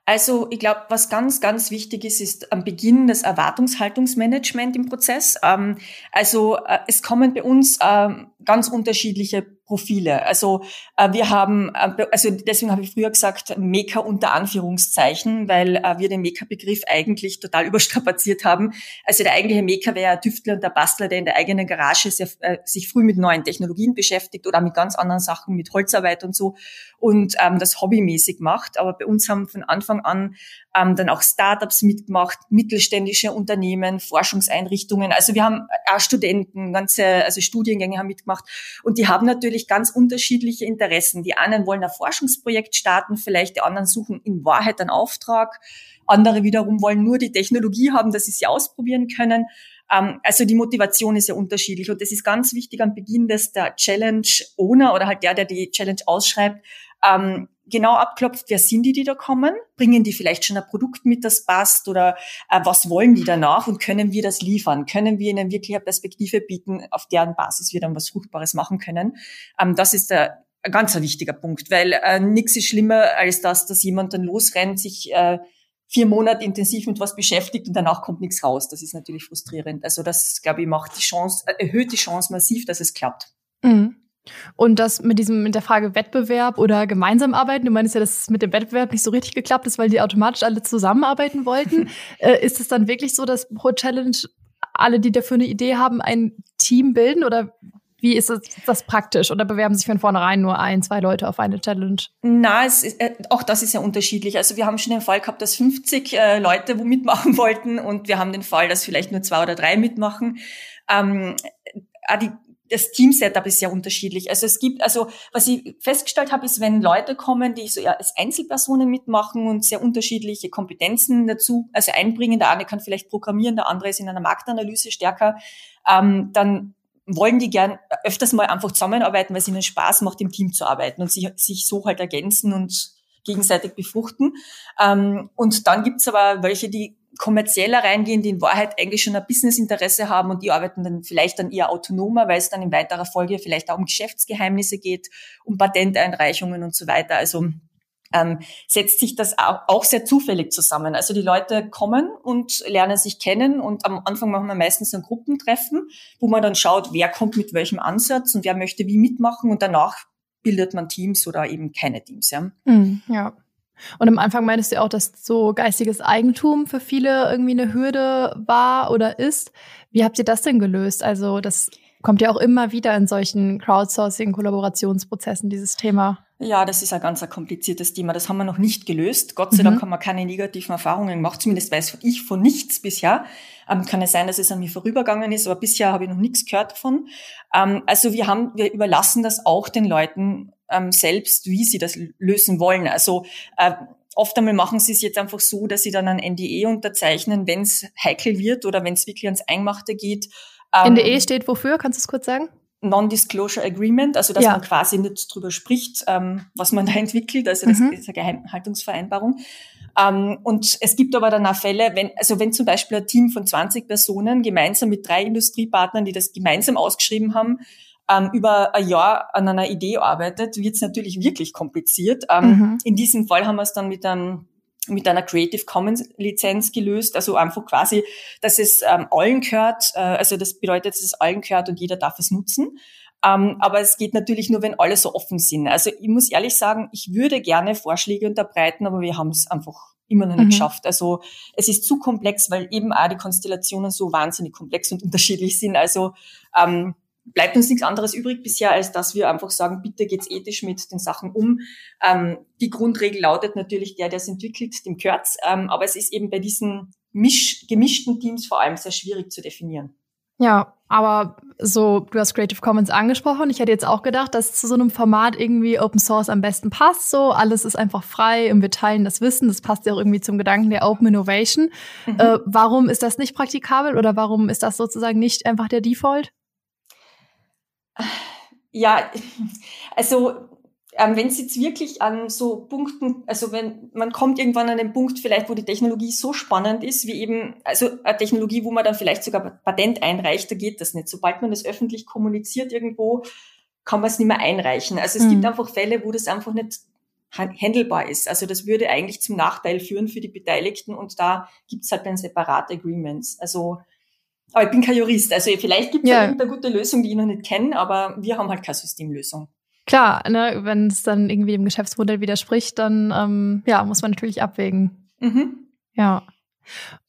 Also ich glaube, was ganz, ganz wichtig ist, ist am Beginn das Erwartungshaltungsmanagement im Prozess. Ähm, also äh, es kommen bei uns ähm, ganz unterschiedliche Profile. Also äh, wir haben, äh, also deswegen habe ich früher gesagt, Maker unter Anführungszeichen, weil äh, wir den Maker-Begriff eigentlich total überstrapaziert haben. Also der eigentliche Maker wäre der Tüftler und der Bastler, der in der eigenen Garage sehr, äh, sich früh mit neuen Technologien beschäftigt oder mit ganz anderen Sachen, mit Holzarbeit und so und ähm, das hobbymäßig macht. Aber bei uns haben von Anfang an ähm, dann auch Startups mitgemacht, mittelständische Unternehmen, Forschungseinrichtungen. Also wir haben auch Studenten, ganze, also Studiengänge haben mitgemacht und die haben natürlich ganz unterschiedliche Interessen. Die einen wollen ein Forschungsprojekt starten, vielleicht die anderen suchen in Wahrheit einen Auftrag. Andere wiederum wollen nur die Technologie haben, dass sie sie ausprobieren können. Ähm, also die Motivation ist ja unterschiedlich und das ist ganz wichtig am Beginn, dass der Challenge Owner oder halt der, der die Challenge ausschreibt, ähm, genau abklopft, wer sind die, die da kommen? Bringen die vielleicht schon ein Produkt mit, das passt? Oder äh, was wollen die danach? Und können wir das liefern? Können wir ihnen wirklich eine Perspektive bieten, auf deren Basis wir dann was Fruchtbares machen können? Ähm, das ist der ein ganz wichtiger Punkt, weil äh, nichts ist schlimmer als das, dass jemand dann losrennt, sich äh, vier Monate intensiv mit was beschäftigt und danach kommt nichts raus. Das ist natürlich frustrierend. Also das, glaube ich, macht die Chance, äh, erhöht die Chance massiv, dass es klappt. Mhm. Und das mit diesem, mit der Frage Wettbewerb oder gemeinsam arbeiten, du meinst ja, dass es mit dem Wettbewerb nicht so richtig geklappt ist, weil die automatisch alle zusammenarbeiten wollten. äh, ist es dann wirklich so, dass pro Challenge alle, die dafür eine Idee haben, ein Team bilden oder wie ist das, das praktisch? Oder bewerben sich von vornherein nur ein, zwei Leute auf eine Challenge? Na, es ist, äh, auch das ist ja unterschiedlich. Also wir haben schon den Fall gehabt, dass 50 äh, Leute wo mitmachen wollten und wir haben den Fall, dass vielleicht nur zwei oder drei mitmachen. Ähm, die, das Team-Setup ist sehr unterschiedlich. Also es gibt, also was ich festgestellt habe, ist, wenn Leute kommen, die so ja, als Einzelpersonen mitmachen und sehr unterschiedliche Kompetenzen dazu, also einbringen, der eine kann vielleicht programmieren, der andere ist in einer Marktanalyse stärker, ähm, dann wollen die gern öfters mal einfach zusammenarbeiten, weil es ihnen Spaß macht, im Team zu arbeiten und sich, sich so halt ergänzen und gegenseitig befruchten. Ähm, und dann gibt's aber welche, die kommerzieller reingehen, die in Wahrheit eigentlich schon ein Businessinteresse haben und die arbeiten dann vielleicht dann eher autonomer, weil es dann in weiterer Folge vielleicht auch um Geschäftsgeheimnisse geht, um Patenteinreichungen und so weiter. Also ähm, setzt sich das auch, sehr zufällig zusammen. Also die Leute kommen und lernen sich kennen und am Anfang machen wir meistens ein Gruppentreffen, wo man dann schaut, wer kommt mit welchem Ansatz und wer möchte wie mitmachen und danach bildet man Teams oder eben keine Teams. Ja. Mhm, ja. Und am Anfang meintest du auch, dass so geistiges Eigentum für viele irgendwie eine Hürde war oder ist. Wie habt ihr das denn gelöst? Also das kommt ja auch immer wieder in solchen Crowdsourcing-Kollaborationsprozessen, dieses Thema. Ja, das ist ein ganz ein kompliziertes Thema. Das haben wir noch nicht gelöst. Gott sei mhm. Dank haben wir keine negativen Erfahrungen gemacht. Zumindest weiß ich von nichts bisher. Ähm, kann es sein, dass es an mir vorübergegangen ist, aber bisher habe ich noch nichts gehört davon. Ähm, also wir haben, wir überlassen das auch den Leuten ähm, selbst, wie sie das lösen wollen. Also äh, oft einmal machen sie es jetzt einfach so, dass sie dann ein NDE unterzeichnen, wenn es heikel wird oder wenn es wirklich ans Eingemachte geht. Ähm, NDE steht wofür? Kannst du es kurz sagen? Non-Disclosure Agreement, also dass ja. man quasi nicht drüber spricht, ähm, was man da entwickelt, also das mhm. ist eine Geheimhaltungsvereinbarung. Ähm, und es gibt aber dann auch Fälle, wenn, also wenn zum Beispiel ein Team von 20 Personen gemeinsam mit drei Industriepartnern, die das gemeinsam ausgeschrieben haben, ähm, über ein Jahr an einer Idee arbeitet, wird es natürlich wirklich kompliziert. Ähm, mhm. In diesem Fall haben wir es dann mit einem mit einer Creative Commons Lizenz gelöst, also einfach quasi, dass es ähm, allen gehört, äh, also das bedeutet, dass es allen gehört und jeder darf es nutzen. Ähm, aber es geht natürlich nur, wenn alle so offen sind. Also ich muss ehrlich sagen, ich würde gerne Vorschläge unterbreiten, aber wir haben es einfach immer noch nicht mhm. geschafft. Also es ist zu komplex, weil eben auch die Konstellationen so wahnsinnig komplex und unterschiedlich sind. Also ähm, bleibt uns nichts anderes übrig bisher, als dass wir einfach sagen, bitte geht's ethisch mit den Sachen um. Ähm, die Grundregel lautet natürlich, der, der es entwickelt, dem gehört's. Ähm, aber es ist eben bei diesen misch gemischten Teams vor allem sehr schwierig zu definieren. Ja, aber so, du hast Creative Commons angesprochen. Ich hätte jetzt auch gedacht, dass zu so einem Format irgendwie Open Source am besten passt. So, alles ist einfach frei und wir teilen das Wissen. Das passt ja auch irgendwie zum Gedanken der Open Innovation. Mhm. Äh, warum ist das nicht praktikabel oder warum ist das sozusagen nicht einfach der Default? Ja, also ähm, wenn es jetzt wirklich an so Punkten, also wenn man kommt irgendwann an den Punkt vielleicht, wo die Technologie so spannend ist, wie eben, also eine Technologie, wo man dann vielleicht sogar Patent einreicht, da geht das nicht. Sobald man das öffentlich kommuniziert irgendwo, kann man es nicht mehr einreichen. Also es mhm. gibt einfach Fälle, wo das einfach nicht handelbar ist. Also das würde eigentlich zum Nachteil führen für die Beteiligten und da gibt's halt dann separate Agreements. Also aber ich bin kein Jurist. Also vielleicht gibt es ja. irgendeine gute Lösung, die ich noch nicht kenne, aber wir haben halt keine Systemlösung. Klar, ne, wenn es dann irgendwie dem Geschäftsmodell widerspricht, dann ähm, ja, muss man natürlich abwägen. Mhm. Ja.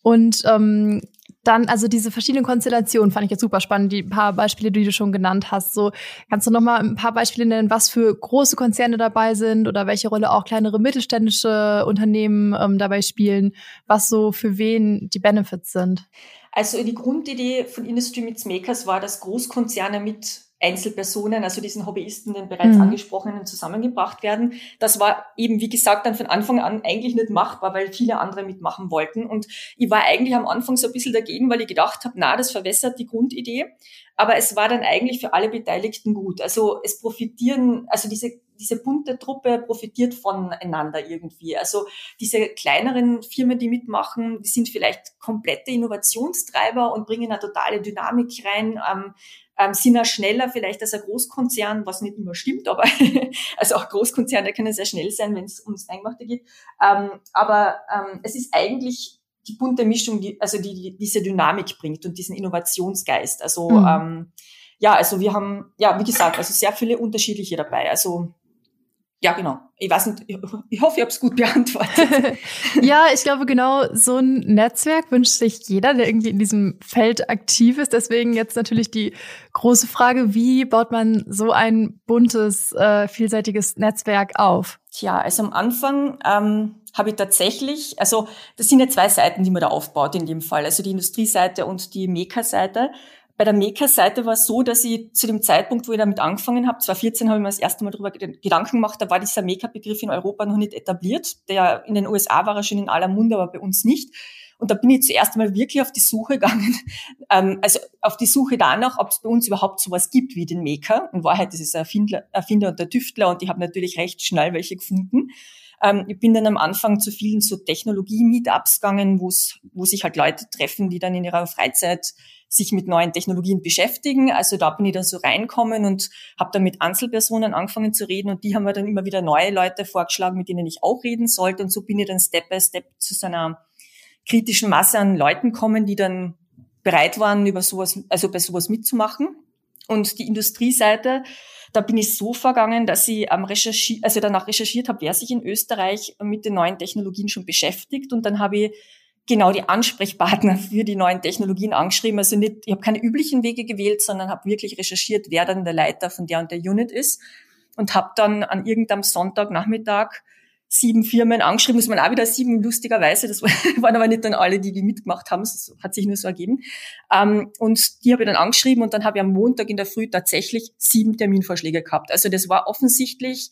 Und ähm, dann, also diese verschiedenen Konstellationen fand ich jetzt super spannend, die paar Beispiele, die du schon genannt hast. So, kannst du noch mal ein paar Beispiele nennen, was für große Konzerne dabei sind oder welche Rolle auch kleinere mittelständische Unternehmen ähm, dabei spielen, was so für wen die Benefits sind? Also die Grundidee von Industry Meets Makers war, dass Großkonzerne mit Einzelpersonen, also diesen Hobbyisten, den bereits mhm. angesprochenen, zusammengebracht werden. Das war eben, wie gesagt, dann von Anfang an eigentlich nicht machbar, weil viele andere mitmachen wollten. Und ich war eigentlich am Anfang so ein bisschen dagegen, weil ich gedacht habe, na, das verwässert die Grundidee. Aber es war dann eigentlich für alle Beteiligten gut. Also es profitieren, also diese diese bunte Truppe profitiert voneinander irgendwie. Also diese kleineren Firmen, die mitmachen, die sind vielleicht komplette Innovationstreiber und bringen eine totale Dynamik rein. Ähm, ähm, sind auch schneller vielleicht als ein Großkonzern, was nicht immer stimmt, aber also auch Großkonzerne können sehr schnell sein, wenn es ums Eingemachte geht. Ähm, aber ähm, es ist eigentlich die bunte Mischung, die, also die, die diese Dynamik bringt und diesen Innovationsgeist. Also mhm. ähm, ja, also wir haben, ja, wie gesagt, also sehr viele unterschiedliche dabei. Also ja, genau. Ich weiß nicht, ich hoffe, ich habe es gut beantwortet. ja, ich glaube, genau so ein Netzwerk wünscht sich jeder, der irgendwie in diesem Feld aktiv ist. Deswegen jetzt natürlich die große Frage, wie baut man so ein buntes, äh, vielseitiges Netzwerk auf? Tja, also am Anfang ähm, habe ich tatsächlich, also das sind ja zwei Seiten, die man da aufbaut in dem Fall, also die Industrieseite und die Meka-Seite. Bei der Maker-Seite war es so, dass ich zu dem Zeitpunkt, wo ich damit angefangen habe, 2014 habe ich mir das erste Mal darüber Gedanken gemacht, da war dieser Maker-Begriff in Europa noch nicht etabliert. Der in den USA war er schon in aller Munde, aber bei uns nicht. Und da bin ich zuerst einmal wirklich auf die Suche gegangen, ähm, also auf die Suche danach, ob es bei uns überhaupt sowas gibt wie den Maker. In Wahrheit ist es ein Erfinder, Erfinder und der Tüftler und ich habe natürlich recht schnell welche gefunden. Ähm, ich bin dann am Anfang zu vielen so Technologie-Meetups gegangen, wo sich halt Leute treffen, die dann in ihrer Freizeit sich mit neuen Technologien beschäftigen. Also da bin ich dann so reinkommen und habe dann mit Einzelpersonen angefangen zu reden und die haben mir dann immer wieder neue Leute vorgeschlagen, mit denen ich auch reden sollte. Und so bin ich dann Step by Step zu so einer kritischen Masse an Leuten kommen, die dann bereit waren, über sowas, also bei sowas mitzumachen. Und die Industrieseite, da bin ich so vergangen, dass ich ähm, recherchiert, also danach recherchiert habe, wer sich in Österreich mit den neuen Technologien schon beschäftigt. Und dann habe ich genau die Ansprechpartner für die neuen Technologien angeschrieben. Also nicht, ich habe keine üblichen Wege gewählt, sondern habe wirklich recherchiert, wer dann der Leiter von der und der Unit ist und habe dann an irgendeinem Sonntagnachmittag sieben Firmen angeschrieben, muss man auch wieder sieben, lustigerweise, das waren aber nicht dann alle, die die mitgemacht haben, das hat sich nur so ergeben. Ähm, und die habe ich dann angeschrieben und dann habe ich am Montag in der Früh tatsächlich sieben Terminvorschläge gehabt. Also das war offensichtlich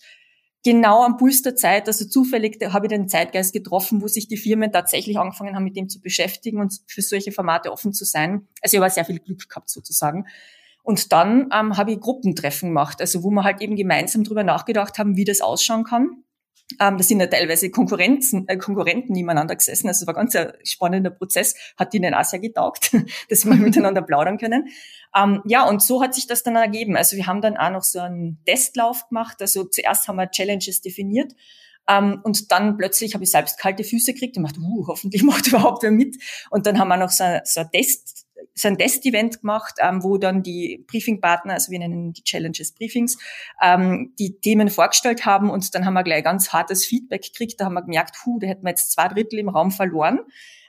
genau am Puls der Zeit, also zufällig habe ich den Zeitgeist getroffen, wo sich die Firmen tatsächlich angefangen haben, mit dem zu beschäftigen und für solche Formate offen zu sein. Also ich habe sehr viel Glück gehabt sozusagen. Und dann ähm, habe ich Gruppentreffen gemacht, also wo wir halt eben gemeinsam drüber nachgedacht haben, wie das ausschauen kann. Ähm, das sind ja teilweise Konkurrenzen, äh, Konkurrenten nebeneinander gesessen. Also es war ganz ein spannender Prozess, hat ihnen auch sehr getaugt, dass wir miteinander plaudern können. Ähm, ja, und so hat sich das dann ergeben. Also wir haben dann auch noch so einen Testlauf gemacht. Also zuerst haben wir Challenges definiert. Um, ähm, und dann plötzlich habe ich selbst kalte Füße gekriegt und dachte, uh, hoffentlich macht überhaupt wer mit. Und dann haben wir noch so, so ein Test, so ein Test-Event gemacht, ähm, wo dann die Briefing-Partner, also wir nennen die Challenges Briefings, ähm, die Themen vorgestellt haben und dann haben wir gleich ganz hartes Feedback gekriegt. Da haben wir gemerkt, hu, da hätten wir jetzt zwei Drittel im Raum verloren,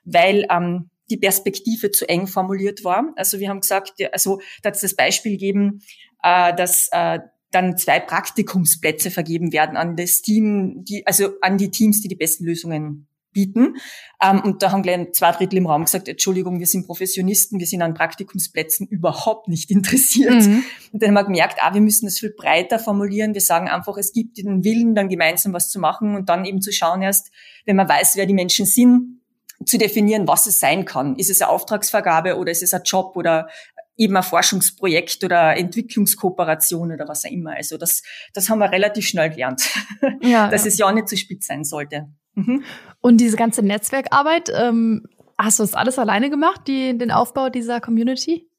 weil ähm, die Perspektive zu eng formuliert war. Also wir haben gesagt, also da hat das Beispiel gegeben, äh, dass äh, dann zwei Praktikumsplätze vergeben werden an das Team, die, also an die Teams, die die besten Lösungen bieten. Ähm, und da haben gleich zwei Drittel im Raum gesagt, Entschuldigung, wir sind Professionisten, wir sind an Praktikumsplätzen überhaupt nicht interessiert. Mhm. Und dann haben wir gemerkt, ah, wir müssen das viel breiter formulieren. Wir sagen einfach, es gibt den Willen, dann gemeinsam was zu machen und dann eben zu schauen erst, wenn man weiß, wer die Menschen sind, zu definieren, was es sein kann. Ist es eine Auftragsvergabe oder ist es ein Job oder eben ein Forschungsprojekt oder Entwicklungskooperation oder was auch immer. Also das, das haben wir relativ schnell gelernt, ja, dass ja. es ja nicht zu spitz sein sollte. Mhm. Und diese ganze Netzwerkarbeit, ähm, hast du das alles alleine gemacht, die, den Aufbau dieser Community?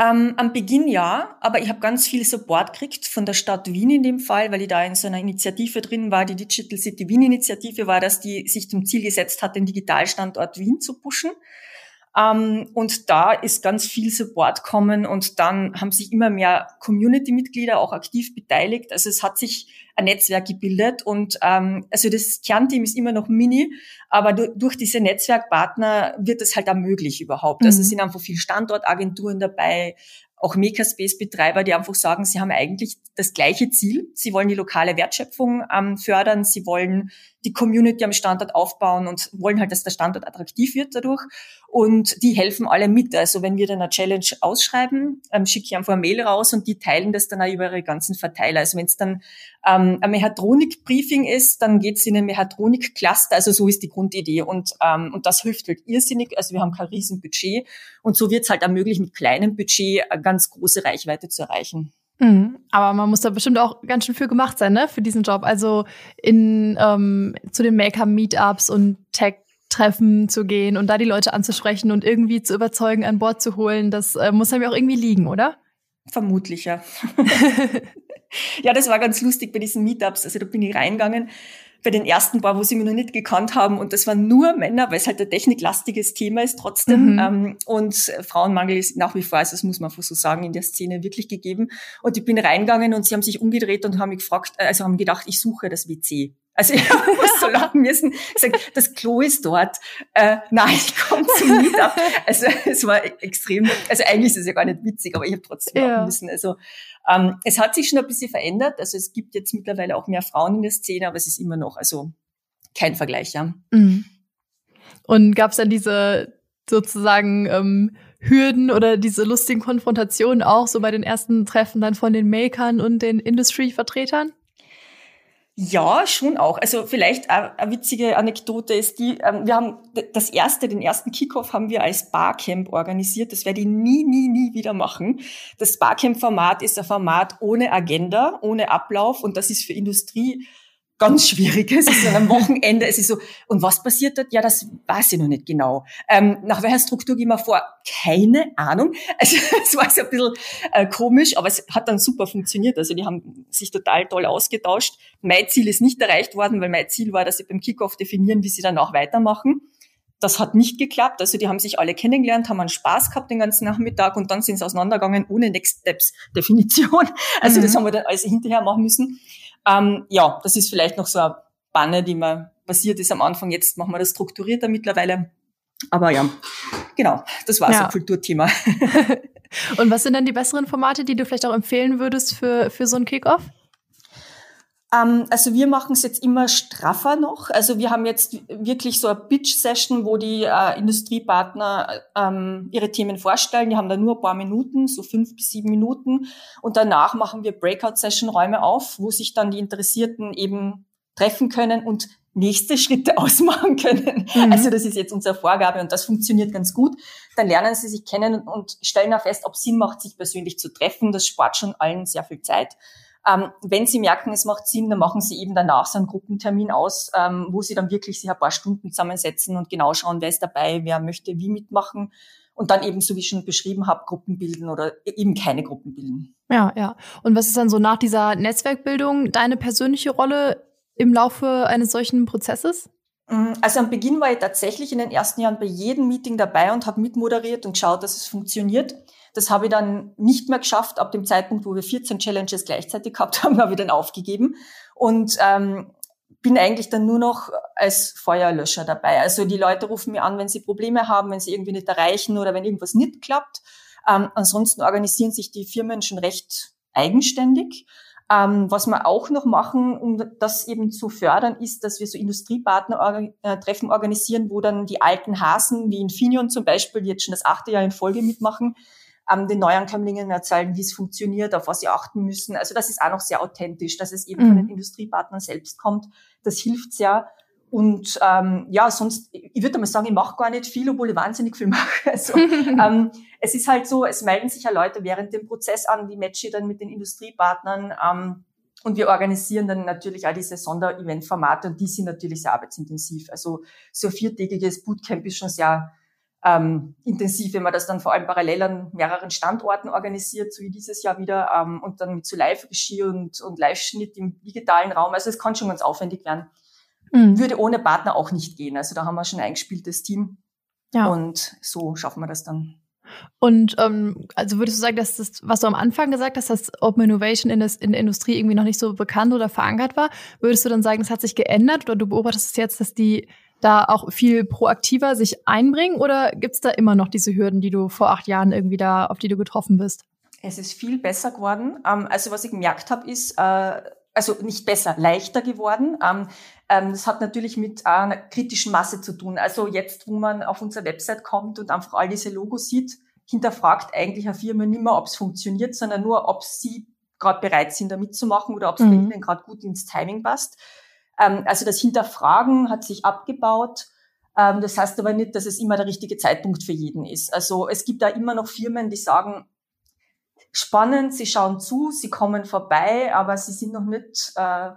Ähm, am Beginn ja, aber ich habe ganz viel Support gekriegt von der Stadt Wien in dem Fall, weil ich da in so einer Initiative drin war, die Digital City Wien Initiative war, dass die sich zum Ziel gesetzt hat, den Digitalstandort Wien zu pushen. Ähm, und da ist ganz viel Support kommen und dann haben sich immer mehr Community-Mitglieder auch aktiv beteiligt. Also es hat sich ein Netzwerk gebildet und ähm, also das Kernteam ist immer noch mini, aber durch, durch diese Netzwerkpartner wird es halt auch möglich überhaupt. Also mhm. es sind einfach viele Standortagenturen dabei, auch Makerspace-Betreiber, die einfach sagen, sie haben eigentlich das gleiche Ziel. Sie wollen die lokale Wertschöpfung ähm, fördern, sie wollen die Community am Standort aufbauen und wollen halt, dass der Standort attraktiv wird dadurch. Und die helfen alle mit. Also wenn wir dann eine Challenge ausschreiben, ähm, schicke ich einfach eine Mail raus und die teilen das dann auch über ihre ganzen Verteiler. Also wenn es dann ähm, ein Mechatronik-Briefing ist, dann geht es in ein Mechatronik-Cluster. Also so ist die Grundidee. Und, ähm, und das hilft halt irrsinnig. Also wir haben kein Riesenbudget. Und so wird es halt ermöglicht, mit kleinem Budget eine ganz große Reichweite zu erreichen. Mhm. Aber man muss da bestimmt auch ganz schön für gemacht sein, ne, für diesen Job. Also in ähm, zu den Maker-Meetups und Tech-Treffen zu gehen und da die Leute anzusprechen und irgendwie zu überzeugen, an Bord zu holen, das äh, muss einem ja auch irgendwie liegen, oder? Vermutlich, ja. ja, das war ganz lustig bei diesen Meetups. Also da bin ich reingegangen bei den ersten paar, wo sie mich noch nicht gekannt haben. Und das waren nur Männer, weil es halt ein techniklastiges Thema ist trotzdem. Mhm. Ähm, und Frauenmangel ist nach wie vor, also das muss man so sagen, in der Szene wirklich gegeben. Und ich bin reingegangen und sie haben sich umgedreht und haben mich gefragt, äh, also haben gedacht, ich suche das WC. Also ich muss so lachen müssen. Gesagt, das Klo ist dort. Äh, nein, ich komme zum Meetup. Also es war extrem, also eigentlich ist es ja gar nicht witzig, aber ich habe trotzdem ja. lachen müssen. Also ähm, es hat sich schon ein bisschen verändert. Also es gibt jetzt mittlerweile auch mehr Frauen in der Szene, aber es ist immer noch, also kein Vergleich, ja. Mhm. Und gab es dann diese sozusagen ähm, Hürden oder diese lustigen Konfrontationen auch so bei den ersten Treffen dann von den Makern und den Industry-Vertretern? Ja, schon auch. Also vielleicht eine, witzige Anekdote ist die, ähm, wir haben das erste, den ersten Kickoff haben wir als Barcamp organisiert. Das werde ich nie, nie, nie wieder machen. Das Barcamp-Format ist ein Format ohne Agenda, ohne Ablauf und das ist für Industrie ganz schwierig. Es ist dann am Wochenende, es ist so, und was passiert dort? Ja, das weiß ich noch nicht genau. Ähm, nach welcher Struktur gehen wir vor? Keine Ahnung. Also es war so ein bisschen äh, komisch, aber es hat dann super funktioniert. Also die haben sich total toll ausgetauscht. Mein Ziel ist nicht erreicht worden, weil mein Ziel war, dass sie beim Kickoff definieren, wie sie dann auch weitermachen. Das hat nicht geklappt. Also die haben sich alle kennengelernt, haben einen Spaß gehabt den ganzen Nachmittag und dann sind sie auseinandergegangen ohne Next Steps Definition. Also mhm. das haben wir dann alles hinterher machen müssen. Ähm, ja, das ist vielleicht noch so eine Banne, die mir passiert ist am Anfang. Jetzt machen wir das strukturierter mittlerweile. Aber ja, genau, das war ja. so ein Kulturthema. Und was sind dann die besseren Formate, die du vielleicht auch empfehlen würdest für, für so ein Kickoff? Ähm, also wir machen es jetzt immer straffer noch. Also wir haben jetzt wirklich so eine Pitch-Session, wo die äh, Industriepartner ähm, ihre Themen vorstellen. Die haben da nur ein paar Minuten, so fünf bis sieben Minuten. Und danach machen wir Breakout-Session-Räume auf, wo sich dann die Interessierten eben treffen können und nächste Schritte ausmachen können. Mhm. Also das ist jetzt unsere Vorgabe und das funktioniert ganz gut. Dann lernen sie sich kennen und stellen auch fest, ob es Sinn macht, sich persönlich zu treffen. Das spart schon allen sehr viel Zeit. Ähm, wenn Sie merken, es macht Sinn, dann machen Sie eben danach so einen Gruppentermin aus, ähm, wo Sie dann wirklich sich ein paar Stunden zusammensetzen und genau schauen, wer ist dabei, wer möchte wie mitmachen und dann eben, so wie ich schon beschrieben habe, Gruppen bilden oder eben keine Gruppen bilden. Ja, ja. Und was ist dann so nach dieser Netzwerkbildung deine persönliche Rolle im Laufe eines solchen Prozesses? Mm, also am Beginn war ich tatsächlich in den ersten Jahren bei jedem Meeting dabei und habe mitmoderiert und geschaut, dass es funktioniert. Das habe ich dann nicht mehr geschafft. Ab dem Zeitpunkt, wo wir 14 Challenges gleichzeitig gehabt haben, habe ich dann aufgegeben und ähm, bin eigentlich dann nur noch als Feuerlöscher dabei. Also die Leute rufen mir an, wenn sie Probleme haben, wenn sie irgendwie nicht erreichen oder wenn irgendwas nicht klappt. Ähm, ansonsten organisieren sich die Firmen schon recht eigenständig. Ähm, was wir auch noch machen, um das eben zu fördern, ist, dass wir so Industriepartner-Treffen äh, organisieren, wo dann die alten Hasen, wie Infineon zum Beispiel, die jetzt schon das achte Jahr in Folge mitmachen, ähm, den Neuankömmlingen erzählen, wie es funktioniert, auf was sie achten müssen. Also das ist auch noch sehr authentisch, dass es eben mhm. von den Industriepartnern selbst kommt. Das hilft sehr. Und ähm, ja, sonst, ich würde mal sagen, ich mache gar nicht viel, obwohl ich wahnsinnig viel mache. Also, ähm, es ist halt so, es melden sich ja Leute während dem Prozess an, die matche dann mit den Industriepartnern. Ähm, und wir organisieren dann natürlich auch diese Sonderevent-Formate und die sind natürlich sehr arbeitsintensiv. Also so ein viertägiges Bootcamp ist schon sehr ähm, intensiv, wenn man das dann vor allem parallel an mehreren Standorten organisiert, so wie dieses Jahr wieder, ähm, und dann mit so Live-Regie und, und Live-Schnitt im digitalen Raum. Also es kann schon ganz aufwendig werden. Mhm. Würde ohne Partner auch nicht gehen. Also da haben wir schon ein eingespieltes Team. Ja. Und so schaffen wir das dann. Und ähm, also würdest du sagen, dass das, was du am Anfang gesagt hast, dass Open Innovation in, das, in der Industrie irgendwie noch nicht so bekannt oder verankert war, würdest du dann sagen, das hat sich geändert oder du beobachtest jetzt, dass die da auch viel proaktiver sich einbringen oder gibt's da immer noch diese Hürden, die du vor acht Jahren irgendwie da, auf die du getroffen bist? Es ist viel besser geworden. Ähm, also was ich gemerkt habe, ist, äh, also nicht besser, leichter geworden. Ähm, ähm, das hat natürlich mit einer kritischen Masse zu tun. Also jetzt, wo man auf unsere Website kommt und einfach all diese Logos sieht, hinterfragt eigentlich eine Firma nicht mehr, ob es funktioniert, sondern nur, ob sie gerade bereit sind, da mitzumachen oder ob es mhm. bei ihnen gerade gut ins Timing passt. Ähm, also das Hinterfragen hat sich abgebaut. Ähm, das heißt aber nicht, dass es immer der richtige Zeitpunkt für jeden ist. Also es gibt da immer noch Firmen, die sagen, spannend, sie schauen zu, sie kommen vorbei, aber sie sind noch nicht äh,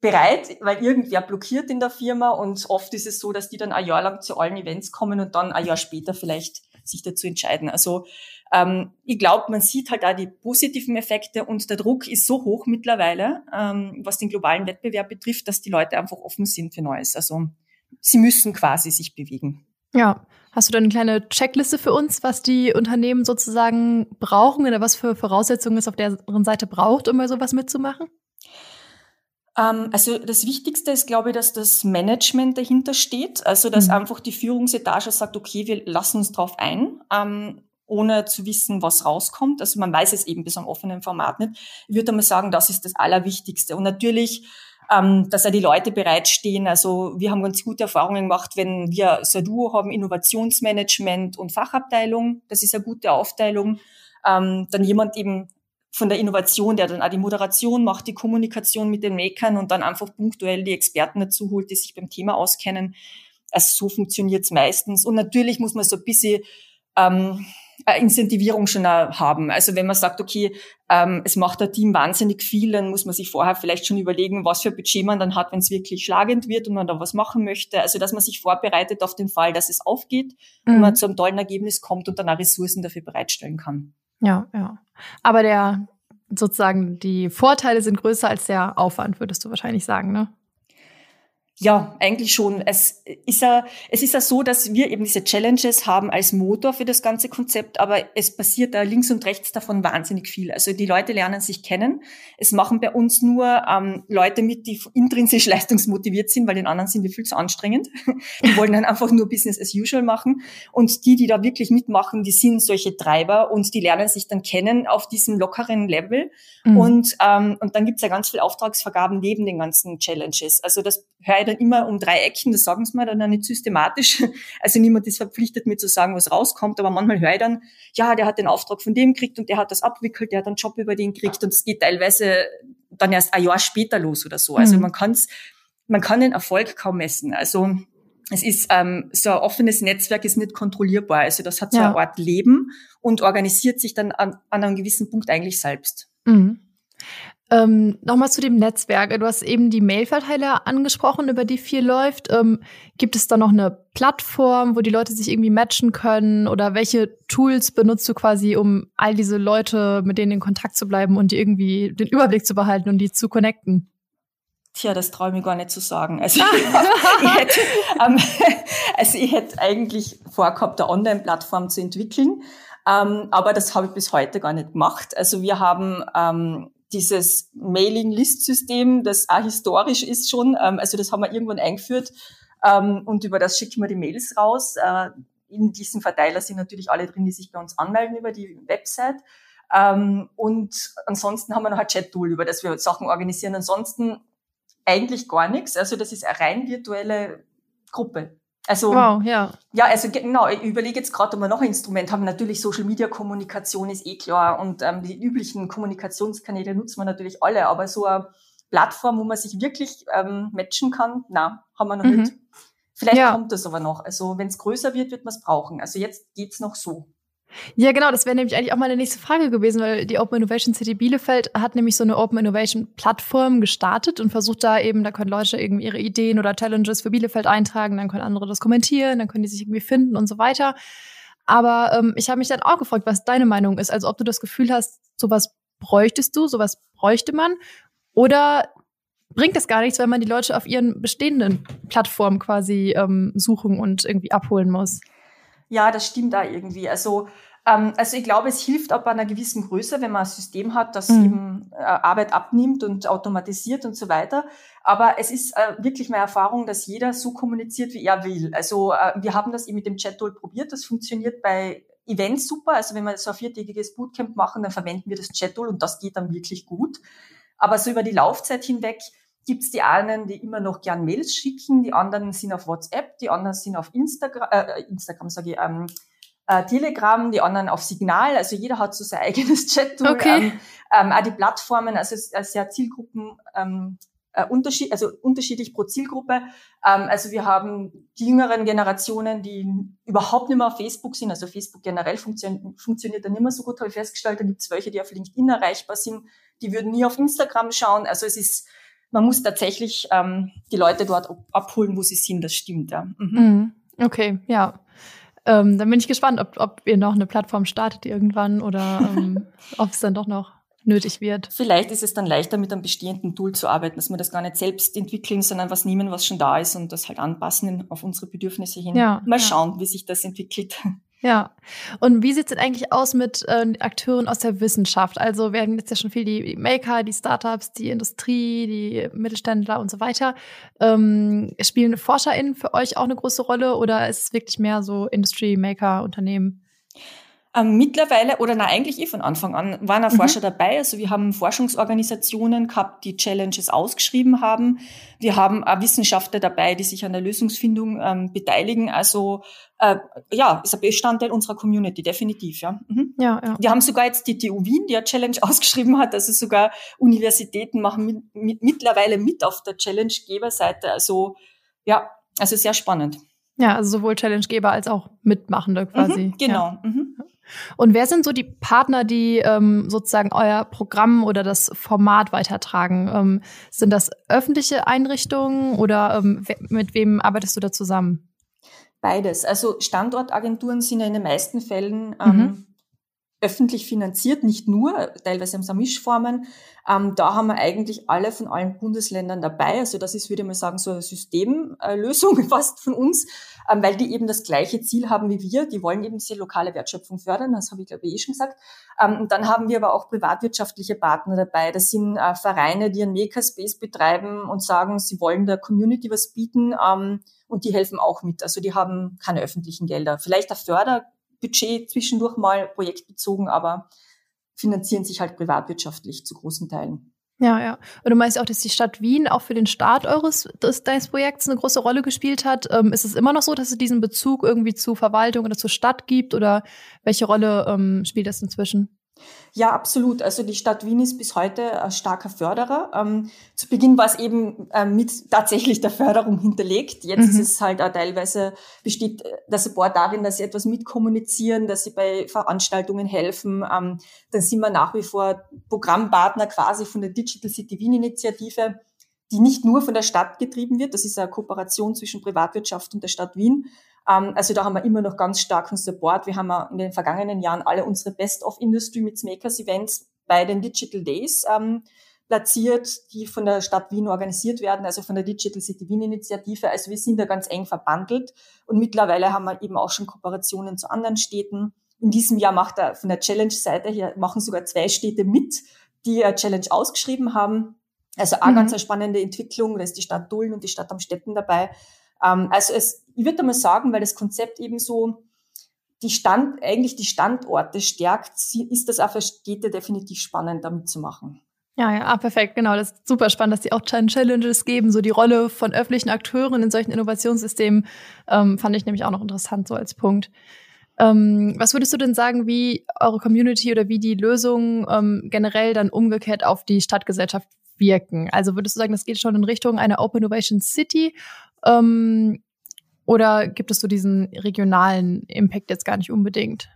bereit, weil irgendwer blockiert in der Firma und oft ist es so, dass die dann ein Jahr lang zu allen Events kommen und dann ein Jahr später vielleicht sich dazu entscheiden. Also ähm, ich glaube, man sieht halt auch die positiven Effekte und der Druck ist so hoch mittlerweile, ähm, was den globalen Wettbewerb betrifft, dass die Leute einfach offen sind für Neues. Also sie müssen quasi sich bewegen. Ja. Hast du da eine kleine Checkliste für uns, was die Unternehmen sozusagen brauchen oder was für Voraussetzungen es auf deren Seite braucht, um mal sowas mitzumachen? Ähm, also das Wichtigste ist, glaube ich, dass das Management dahinter steht. Also dass mhm. einfach die Führungsetage sagt, okay, wir lassen uns drauf ein. Ohne zu wissen, was rauskommt. Also man weiß es eben bis am offenen Format nicht. Ich würde mal sagen, das ist das Allerwichtigste. Und natürlich ähm, dass auch die Leute bereitstehen. Also wir haben ganz gute Erfahrungen gemacht, wenn wir so ein Duo haben, Innovationsmanagement und Fachabteilung. Das ist eine gute Aufteilung. Ähm, dann jemand eben von der Innovation, der dann auch die Moderation macht, die Kommunikation mit den Makern und dann einfach punktuell die Experten dazu holt, die sich beim Thema auskennen. Also so funktioniert's meistens. Und natürlich muss man so ein bisschen ähm, eine Incentivierung schon haben. Also wenn man sagt, okay, ähm, es macht ein Team wahnsinnig viel, dann muss man sich vorher vielleicht schon überlegen, was für ein Budget man dann hat, wenn es wirklich schlagend wird und man da was machen möchte. Also dass man sich vorbereitet auf den Fall, dass es aufgeht mhm. und man zu einem tollen Ergebnis kommt und dann auch Ressourcen dafür bereitstellen kann. Ja, ja. Aber der sozusagen die Vorteile sind größer als der Aufwand, würdest du wahrscheinlich sagen, ne? Ja, eigentlich schon. Es ist ja, es ist ja so, dass wir eben diese Challenges haben als Motor für das ganze Konzept, aber es passiert da links und rechts davon wahnsinnig viel. Also die Leute lernen sich kennen. Es machen bei uns nur ähm, Leute mit, die intrinsisch leistungsmotiviert sind, weil den anderen sind wir viel zu anstrengend. Die wollen dann einfach nur Business as usual machen. Und die, die da wirklich mitmachen, die sind solche Treiber und die lernen sich dann kennen auf diesem lockeren Level. Mhm. Und, ähm, und dann gibt's ja ganz viel Auftragsvergaben neben den ganzen Challenges. Also das höre ich dann immer um drei Ecken, das sagen sie mir dann auch nicht systematisch. Also niemand ist verpflichtet, mir zu sagen, was rauskommt, aber manchmal höre ich dann, ja, der hat den Auftrag von dem gekriegt und der hat das abwickelt, der hat einen Job über den gekriegt und es geht teilweise dann erst ein Jahr später los oder so. Also mhm. man kann's, man kann den Erfolg kaum messen. Also es ist ähm, so ein offenes Netzwerk ist nicht kontrollierbar. Also das hat so ja. eine Art Leben und organisiert sich dann an, an einem gewissen Punkt eigentlich selbst. Mhm. Ähm, Nochmal zu dem Netzwerk. Du hast eben die Mailverteiler angesprochen, über die viel läuft. Ähm, gibt es da noch eine Plattform, wo die Leute sich irgendwie matchen können? Oder welche Tools benutzt du quasi, um all diese Leute, mit denen in Kontakt zu bleiben und die irgendwie den Überblick zu behalten und die zu connecten? Tja, das traue ich mir gar nicht zu sagen. Also ich, hätte, ähm, also ich hätte eigentlich vorgehabt, eine Online-Plattform zu entwickeln. Ähm, aber das habe ich bis heute gar nicht gemacht. Also wir haben ähm, dieses Mailing-List-System, das auch historisch ist schon, ähm, also das haben wir irgendwann eingeführt ähm, und über das schicken wir die Mails raus. Äh, in diesem Verteiler sind natürlich alle drin, die sich bei uns anmelden über die Website. Ähm, und ansonsten haben wir noch ein Chat-Tool, über das wir Sachen organisieren. Ansonsten eigentlich gar nichts. Also das ist eine rein virtuelle Gruppe. Also, wow, ja. Ja, also genau, ich überlege jetzt gerade, ob wir noch ein Instrument haben. Natürlich Social Media Kommunikation ist eh klar und ähm, die üblichen Kommunikationskanäle nutzen wir natürlich alle, aber so eine Plattform, wo man sich wirklich ähm, matchen kann, na, haben wir noch mhm. nicht. Vielleicht ja. kommt das aber noch. Also wenn es größer wird, wird man es brauchen. Also jetzt geht's noch so. Ja, genau, das wäre nämlich eigentlich auch meine nächste Frage gewesen, weil die Open Innovation City Bielefeld hat nämlich so eine Open Innovation Plattform gestartet und versucht da eben, da können Leute irgendwie ihre Ideen oder Challenges für Bielefeld eintragen, dann können andere das kommentieren, dann können die sich irgendwie finden und so weiter. Aber ähm, ich habe mich dann auch gefragt, was deine Meinung ist, also ob du das Gefühl hast, sowas bräuchtest du, sowas bräuchte man oder bringt das gar nichts, wenn man die Leute auf ihren bestehenden Plattformen quasi ähm, suchen und irgendwie abholen muss. Ja, das stimmt da irgendwie. Also, ähm, also ich glaube, es hilft ab einer gewissen Größe, wenn man ein System hat, das mhm. eben äh, Arbeit abnimmt und automatisiert und so weiter. Aber es ist äh, wirklich meine Erfahrung, dass jeder so kommuniziert, wie er will. Also äh, wir haben das eben mit dem Chat-Tool probiert. Das funktioniert bei Events super. Also wenn wir so ein viertägiges Bootcamp machen, dann verwenden wir das Chat-Tool und das geht dann wirklich gut. Aber so über die Laufzeit hinweg gibt's die einen, die immer noch gern Mails schicken, die anderen sind auf WhatsApp, die anderen sind auf Instagram, äh, Instagram sage ich, ähm, äh, Telegram, die anderen auf Signal. Also jeder hat so sein eigenes Chat-Tool. Okay. Ähm, ähm, auch die Plattformen, also sehr Zielgruppen, ähm, äh, unterschied, also unterschiedlich pro Zielgruppe. Ähm, also wir haben die jüngeren Generationen, die überhaupt nicht mehr auf Facebook sind. Also Facebook generell funktio funktioniert dann nicht mehr so gut, habe ich festgestellt. Da gibt es welche, die auf LinkedIn erreichbar sind. Die würden nie auf Instagram schauen. Also es ist man muss tatsächlich ähm, die Leute dort abholen, wo sie sind, das stimmt, ja. Mhm. mhm. Okay, ja. Ähm, dann bin ich gespannt, ob, ob ihr noch eine Plattform startet irgendwann oder ähm, ob es dann doch noch nötig wird. Vielleicht ist es dann leichter, mit einem bestehenden Tool zu arbeiten, dass wir das gar nicht selbst entwickeln, sondern was nehmen, was schon da ist und das halt anpassen auf unsere Bedürfnisse hin. Ja, Mal ja. schauen, wie sich das entwickelt. Ja. Und wie sieht es denn eigentlich aus mit äh, Akteuren aus der Wissenschaft? Also wir haben jetzt ja schon viel die Maker, die Startups, die Industrie, die Mittelständler und so weiter. Ähm, spielen ForscherInnen für euch auch eine große Rolle oder ist es wirklich mehr so Industry-Maker-Unternehmen? Ähm, mittlerweile, oder na eigentlich eh von Anfang an, waren auch mhm. Forscher dabei. Also wir haben Forschungsorganisationen gehabt, die Challenges ausgeschrieben haben. Wir haben auch Wissenschaftler dabei, die sich an der Lösungsfindung ähm, beteiligen. Also äh, ja, ist ein Bestandteil unserer Community, definitiv, ja. Mhm. ja, ja. Wir haben sogar jetzt die TU Wien, die eine Challenge ausgeschrieben hat. Also sogar Universitäten machen mit, mit, mittlerweile mit auf der Challenge-Geberseite. Also ja, also sehr spannend. Ja, also sowohl Challenge-Geber als auch Mitmachende quasi. Mhm, genau. Ja. Mhm. Und wer sind so die Partner, die ähm, sozusagen euer Programm oder das Format weitertragen? Ähm, sind das öffentliche Einrichtungen oder ähm, mit wem arbeitest du da zusammen? Beides. Also Standortagenturen sind ja in den meisten Fällen ähm, mhm öffentlich finanziert, nicht nur, teilweise haben sie Mischformen. Ähm, da haben wir eigentlich alle von allen Bundesländern dabei. Also das ist, würde ich mal sagen, so eine Systemlösung fast von uns, ähm, weil die eben das gleiche Ziel haben wie wir. Die wollen eben diese lokale Wertschöpfung fördern, das habe ich glaube ich eh schon gesagt. Ähm, und dann haben wir aber auch privatwirtschaftliche Partner dabei. Das sind äh, Vereine, die einen Makerspace betreiben und sagen, sie wollen der Community was bieten ähm, und die helfen auch mit. Also die haben keine öffentlichen Gelder. Vielleicht der Förder Budget zwischendurch mal projektbezogen, aber finanzieren sich halt privatwirtschaftlich zu großen Teilen. Ja, ja. Und du meinst auch, dass die Stadt Wien auch für den Start eures des, deines Projekts eine große Rolle gespielt hat. Ähm, ist es immer noch so, dass es diesen Bezug irgendwie zu Verwaltung oder zur Stadt gibt oder welche Rolle ähm, spielt das inzwischen? Ja, absolut. Also die Stadt Wien ist bis heute ein starker Förderer. Ähm, zu Beginn war es eben äh, mit tatsächlich der Förderung hinterlegt. Jetzt mhm. ist es halt auch teilweise, besteht der Support darin, dass sie etwas mitkommunizieren, dass sie bei Veranstaltungen helfen. Ähm, dann sind wir nach wie vor Programmpartner quasi von der Digital City Wien Initiative, die nicht nur von der Stadt getrieben wird. Das ist eine Kooperation zwischen Privatwirtschaft und der Stadt Wien, also da haben wir immer noch ganz starken Support. Wir haben in den vergangenen Jahren alle unsere Best of Industry mit Makers Events bei den Digital Days ähm, platziert, die von der Stadt Wien organisiert werden, also von der Digital City Wien Initiative. Also wir sind da ganz eng verbandelt und mittlerweile haben wir eben auch schon Kooperationen zu anderen Städten. In diesem Jahr macht er von der Challenge-Seite her machen sogar zwei Städte mit, die eine Challenge ausgeschrieben haben. Also auch mhm. ganz eine spannende Entwicklung. Da ist die Stadt Dullen und die Stadt Amstetten dabei. Ähm, also es, ich würde mal sagen, weil das Konzept eben so die Stand, eigentlich die Standorte stärkt, ist das auch für Städte definitiv spannend, damit zu machen. Ja, ja, ah, perfekt, genau. Das ist super spannend, dass die auch Challenges geben. So die Rolle von öffentlichen Akteuren in solchen Innovationssystemen ähm, fand ich nämlich auch noch interessant, so als Punkt. Ähm, was würdest du denn sagen, wie eure Community oder wie die Lösungen ähm, generell dann umgekehrt auf die Stadtgesellschaft wirken? Also würdest du sagen, das geht schon in Richtung einer Open Innovation City ähm, oder gibt es so diesen regionalen Impact jetzt gar nicht unbedingt?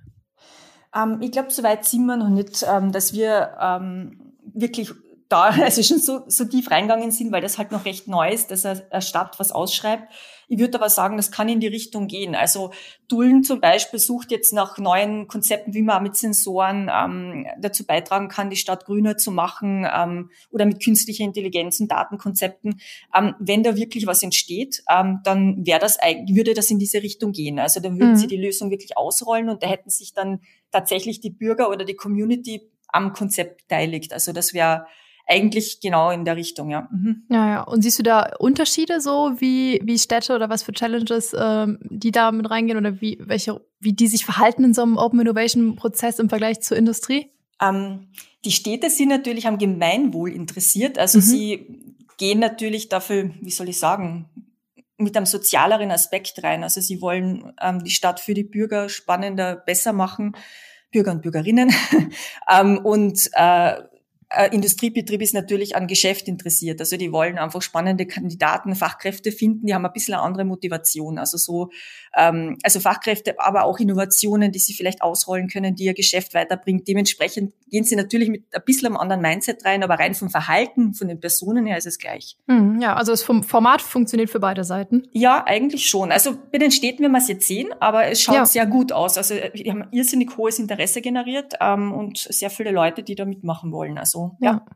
Ähm, ich glaube, soweit sind wir noch nicht, ähm, dass wir ähm, wirklich da, also schon so, so tief reingegangen sind, weil das halt noch recht neu ist, dass eine Stadt was ausschreibt. Ich würde aber sagen, das kann in die Richtung gehen. Also Dullen zum Beispiel sucht jetzt nach neuen Konzepten, wie man mit Sensoren ähm, dazu beitragen kann, die Stadt grüner zu machen ähm, oder mit künstlicher Intelligenz und Datenkonzepten. Ähm, wenn da wirklich was entsteht, ähm, dann wäre das würde das in diese Richtung gehen. Also dann würden mhm. sie die Lösung wirklich ausrollen und da hätten sich dann tatsächlich die Bürger oder die Community am Konzept beteiligt. Also das wäre eigentlich genau in der Richtung, ja. Mhm. Ja, ja. Und siehst du da Unterschiede so, wie, wie Städte oder was für Challenges, ähm, die da mit reingehen oder wie, welche, wie die sich verhalten in so einem Open Innovation Prozess im Vergleich zur Industrie? Ähm, die Städte sind natürlich am Gemeinwohl interessiert. Also mhm. sie gehen natürlich dafür, wie soll ich sagen, mit einem sozialeren Aspekt rein. Also sie wollen ähm, die Stadt für die Bürger spannender, besser machen, Bürger und Bürgerinnen. ähm, und äh, äh, Industriebetrieb ist natürlich an Geschäft interessiert. Also die wollen einfach spannende Kandidaten, Fachkräfte finden, die haben ein bisschen eine andere Motivation. Also so, ähm, also Fachkräfte, aber auch Innovationen, die sie vielleicht ausrollen können, die ihr Geschäft weiterbringt. Dementsprechend gehen sie natürlich mit ein bisschen einem anderen Mindset rein, aber rein vom Verhalten, von den Personen her ist es gleich. Hm, ja, also das Format funktioniert für beide Seiten. Ja, eigentlich schon. Also bei den Städten werden wir es jetzt sehen, aber es schaut ja. sehr gut aus. Also wir haben irrsinnig hohes Interesse generiert ähm, und sehr viele Leute, die da mitmachen wollen. Also so. Ja. ja.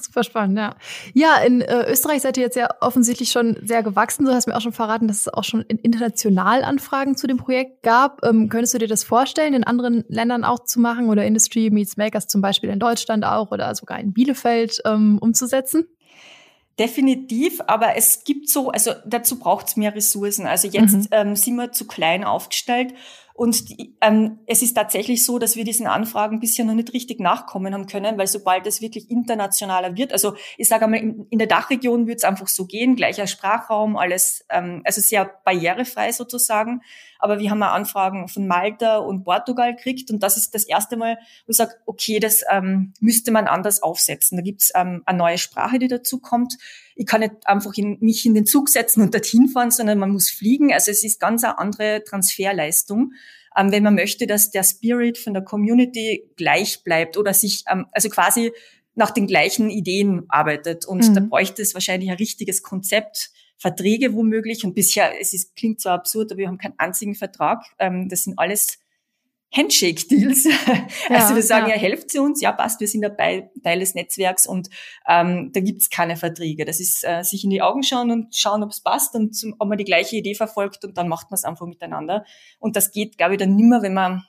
Super spannend, ja. Ja, in äh, Österreich seid ihr jetzt ja offensichtlich schon sehr gewachsen. Du hast mir auch schon verraten, dass es auch schon international Anfragen zu dem Projekt gab. Ähm, könntest du dir das vorstellen, in anderen Ländern auch zu machen oder Industry Meets Makers zum Beispiel in Deutschland auch oder sogar in Bielefeld ähm, umzusetzen? Definitiv, aber es gibt so, also dazu braucht es mehr Ressourcen. Also jetzt mhm. ähm, sind wir zu klein aufgestellt und die, ähm, es ist tatsächlich so, dass wir diesen Anfragen bisher noch nicht richtig nachkommen haben können, weil sobald es wirklich internationaler wird, also ich sage einmal, in, in der Dachregion wird es einfach so gehen, gleicher Sprachraum, alles, ähm, also sehr barrierefrei sozusagen. Aber wir haben auch Anfragen von Malta und Portugal gekriegt und das ist das erste Mal, wo ich sage, okay, das ähm, müsste man anders aufsetzen. Da gibt's ähm, eine neue Sprache, die dazu kommt. Ich kann nicht einfach in, mich in den Zug setzen und dorthin fahren, sondern man muss fliegen. Also es ist ganz eine andere Transferleistung. Ähm, wenn man möchte, dass der Spirit von der Community gleich bleibt oder sich, ähm, also quasi nach den gleichen Ideen arbeitet. Und mhm. da bräuchte es wahrscheinlich ein richtiges Konzept, Verträge womöglich. Und bisher, es ist, klingt so absurd, aber wir haben keinen einzigen Vertrag. Ähm, das sind alles Handshake-Deals. Ja, also wir sagen, ja. ja, helft sie uns, ja passt, wir sind dabei, Teil des Netzwerks und ähm, da gibt's keine Verträge. Das ist äh, sich in die Augen schauen und schauen, ob es passt und zum, ob man die gleiche Idee verfolgt und dann macht man es einfach miteinander. Und das geht, glaube ich, dann nimmer, wenn man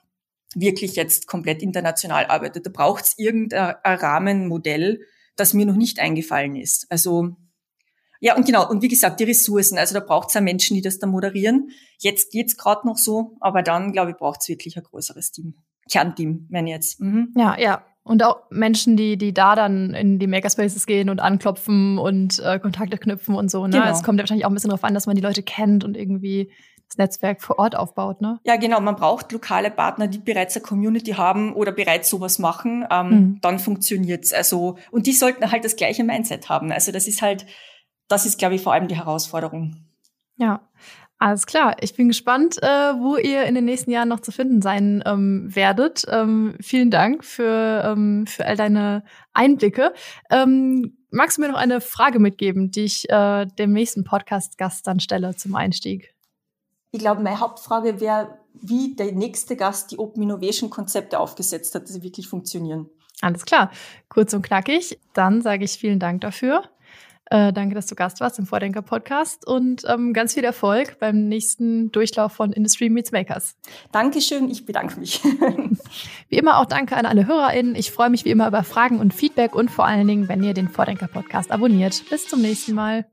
wirklich jetzt komplett international arbeitet. Da braucht's irgendein Rahmenmodell, das mir noch nicht eingefallen ist. Also ja, und genau, und wie gesagt, die Ressourcen. Also da braucht es ja Menschen, die das da moderieren. Jetzt geht's gerade noch so, aber dann, glaube ich, braucht es wirklich ein größeres Team. Kernteam, wenn jetzt. Mhm. Ja, ja. Und auch Menschen, die, die da dann in die Makerspaces gehen und anklopfen und äh, Kontakte knüpfen und so. Ne? Genau. Es kommt ja wahrscheinlich auch ein bisschen darauf an, dass man die Leute kennt und irgendwie das Netzwerk vor Ort aufbaut, ne? Ja, genau. Man braucht lokale Partner, die bereits eine Community haben oder bereits sowas machen. Ähm, mhm. Dann funktioniert's. Also und die sollten halt das gleiche Mindset haben. Also das ist halt das ist, glaube ich, vor allem die Herausforderung. Ja, alles klar. Ich bin gespannt, äh, wo ihr in den nächsten Jahren noch zu finden sein ähm, werdet. Ähm, vielen Dank für, ähm, für all deine Einblicke. Ähm, magst du mir noch eine Frage mitgeben, die ich äh, dem nächsten Podcast-Gast dann stelle zum Einstieg? Ich glaube, meine Hauptfrage wäre, wie der nächste Gast die Open Innovation Konzepte aufgesetzt hat, dass sie wirklich funktionieren. Alles klar. Kurz und knackig. Dann sage ich vielen Dank dafür. Äh, danke, dass du Gast warst im Vordenker-Podcast und ähm, ganz viel Erfolg beim nächsten Durchlauf von Industry Meets Makers. Dankeschön, ich bedanke mich. wie immer auch danke an alle HörerInnen. Ich freue mich wie immer über Fragen und Feedback und vor allen Dingen, wenn ihr den Vordenker-Podcast abonniert. Bis zum nächsten Mal.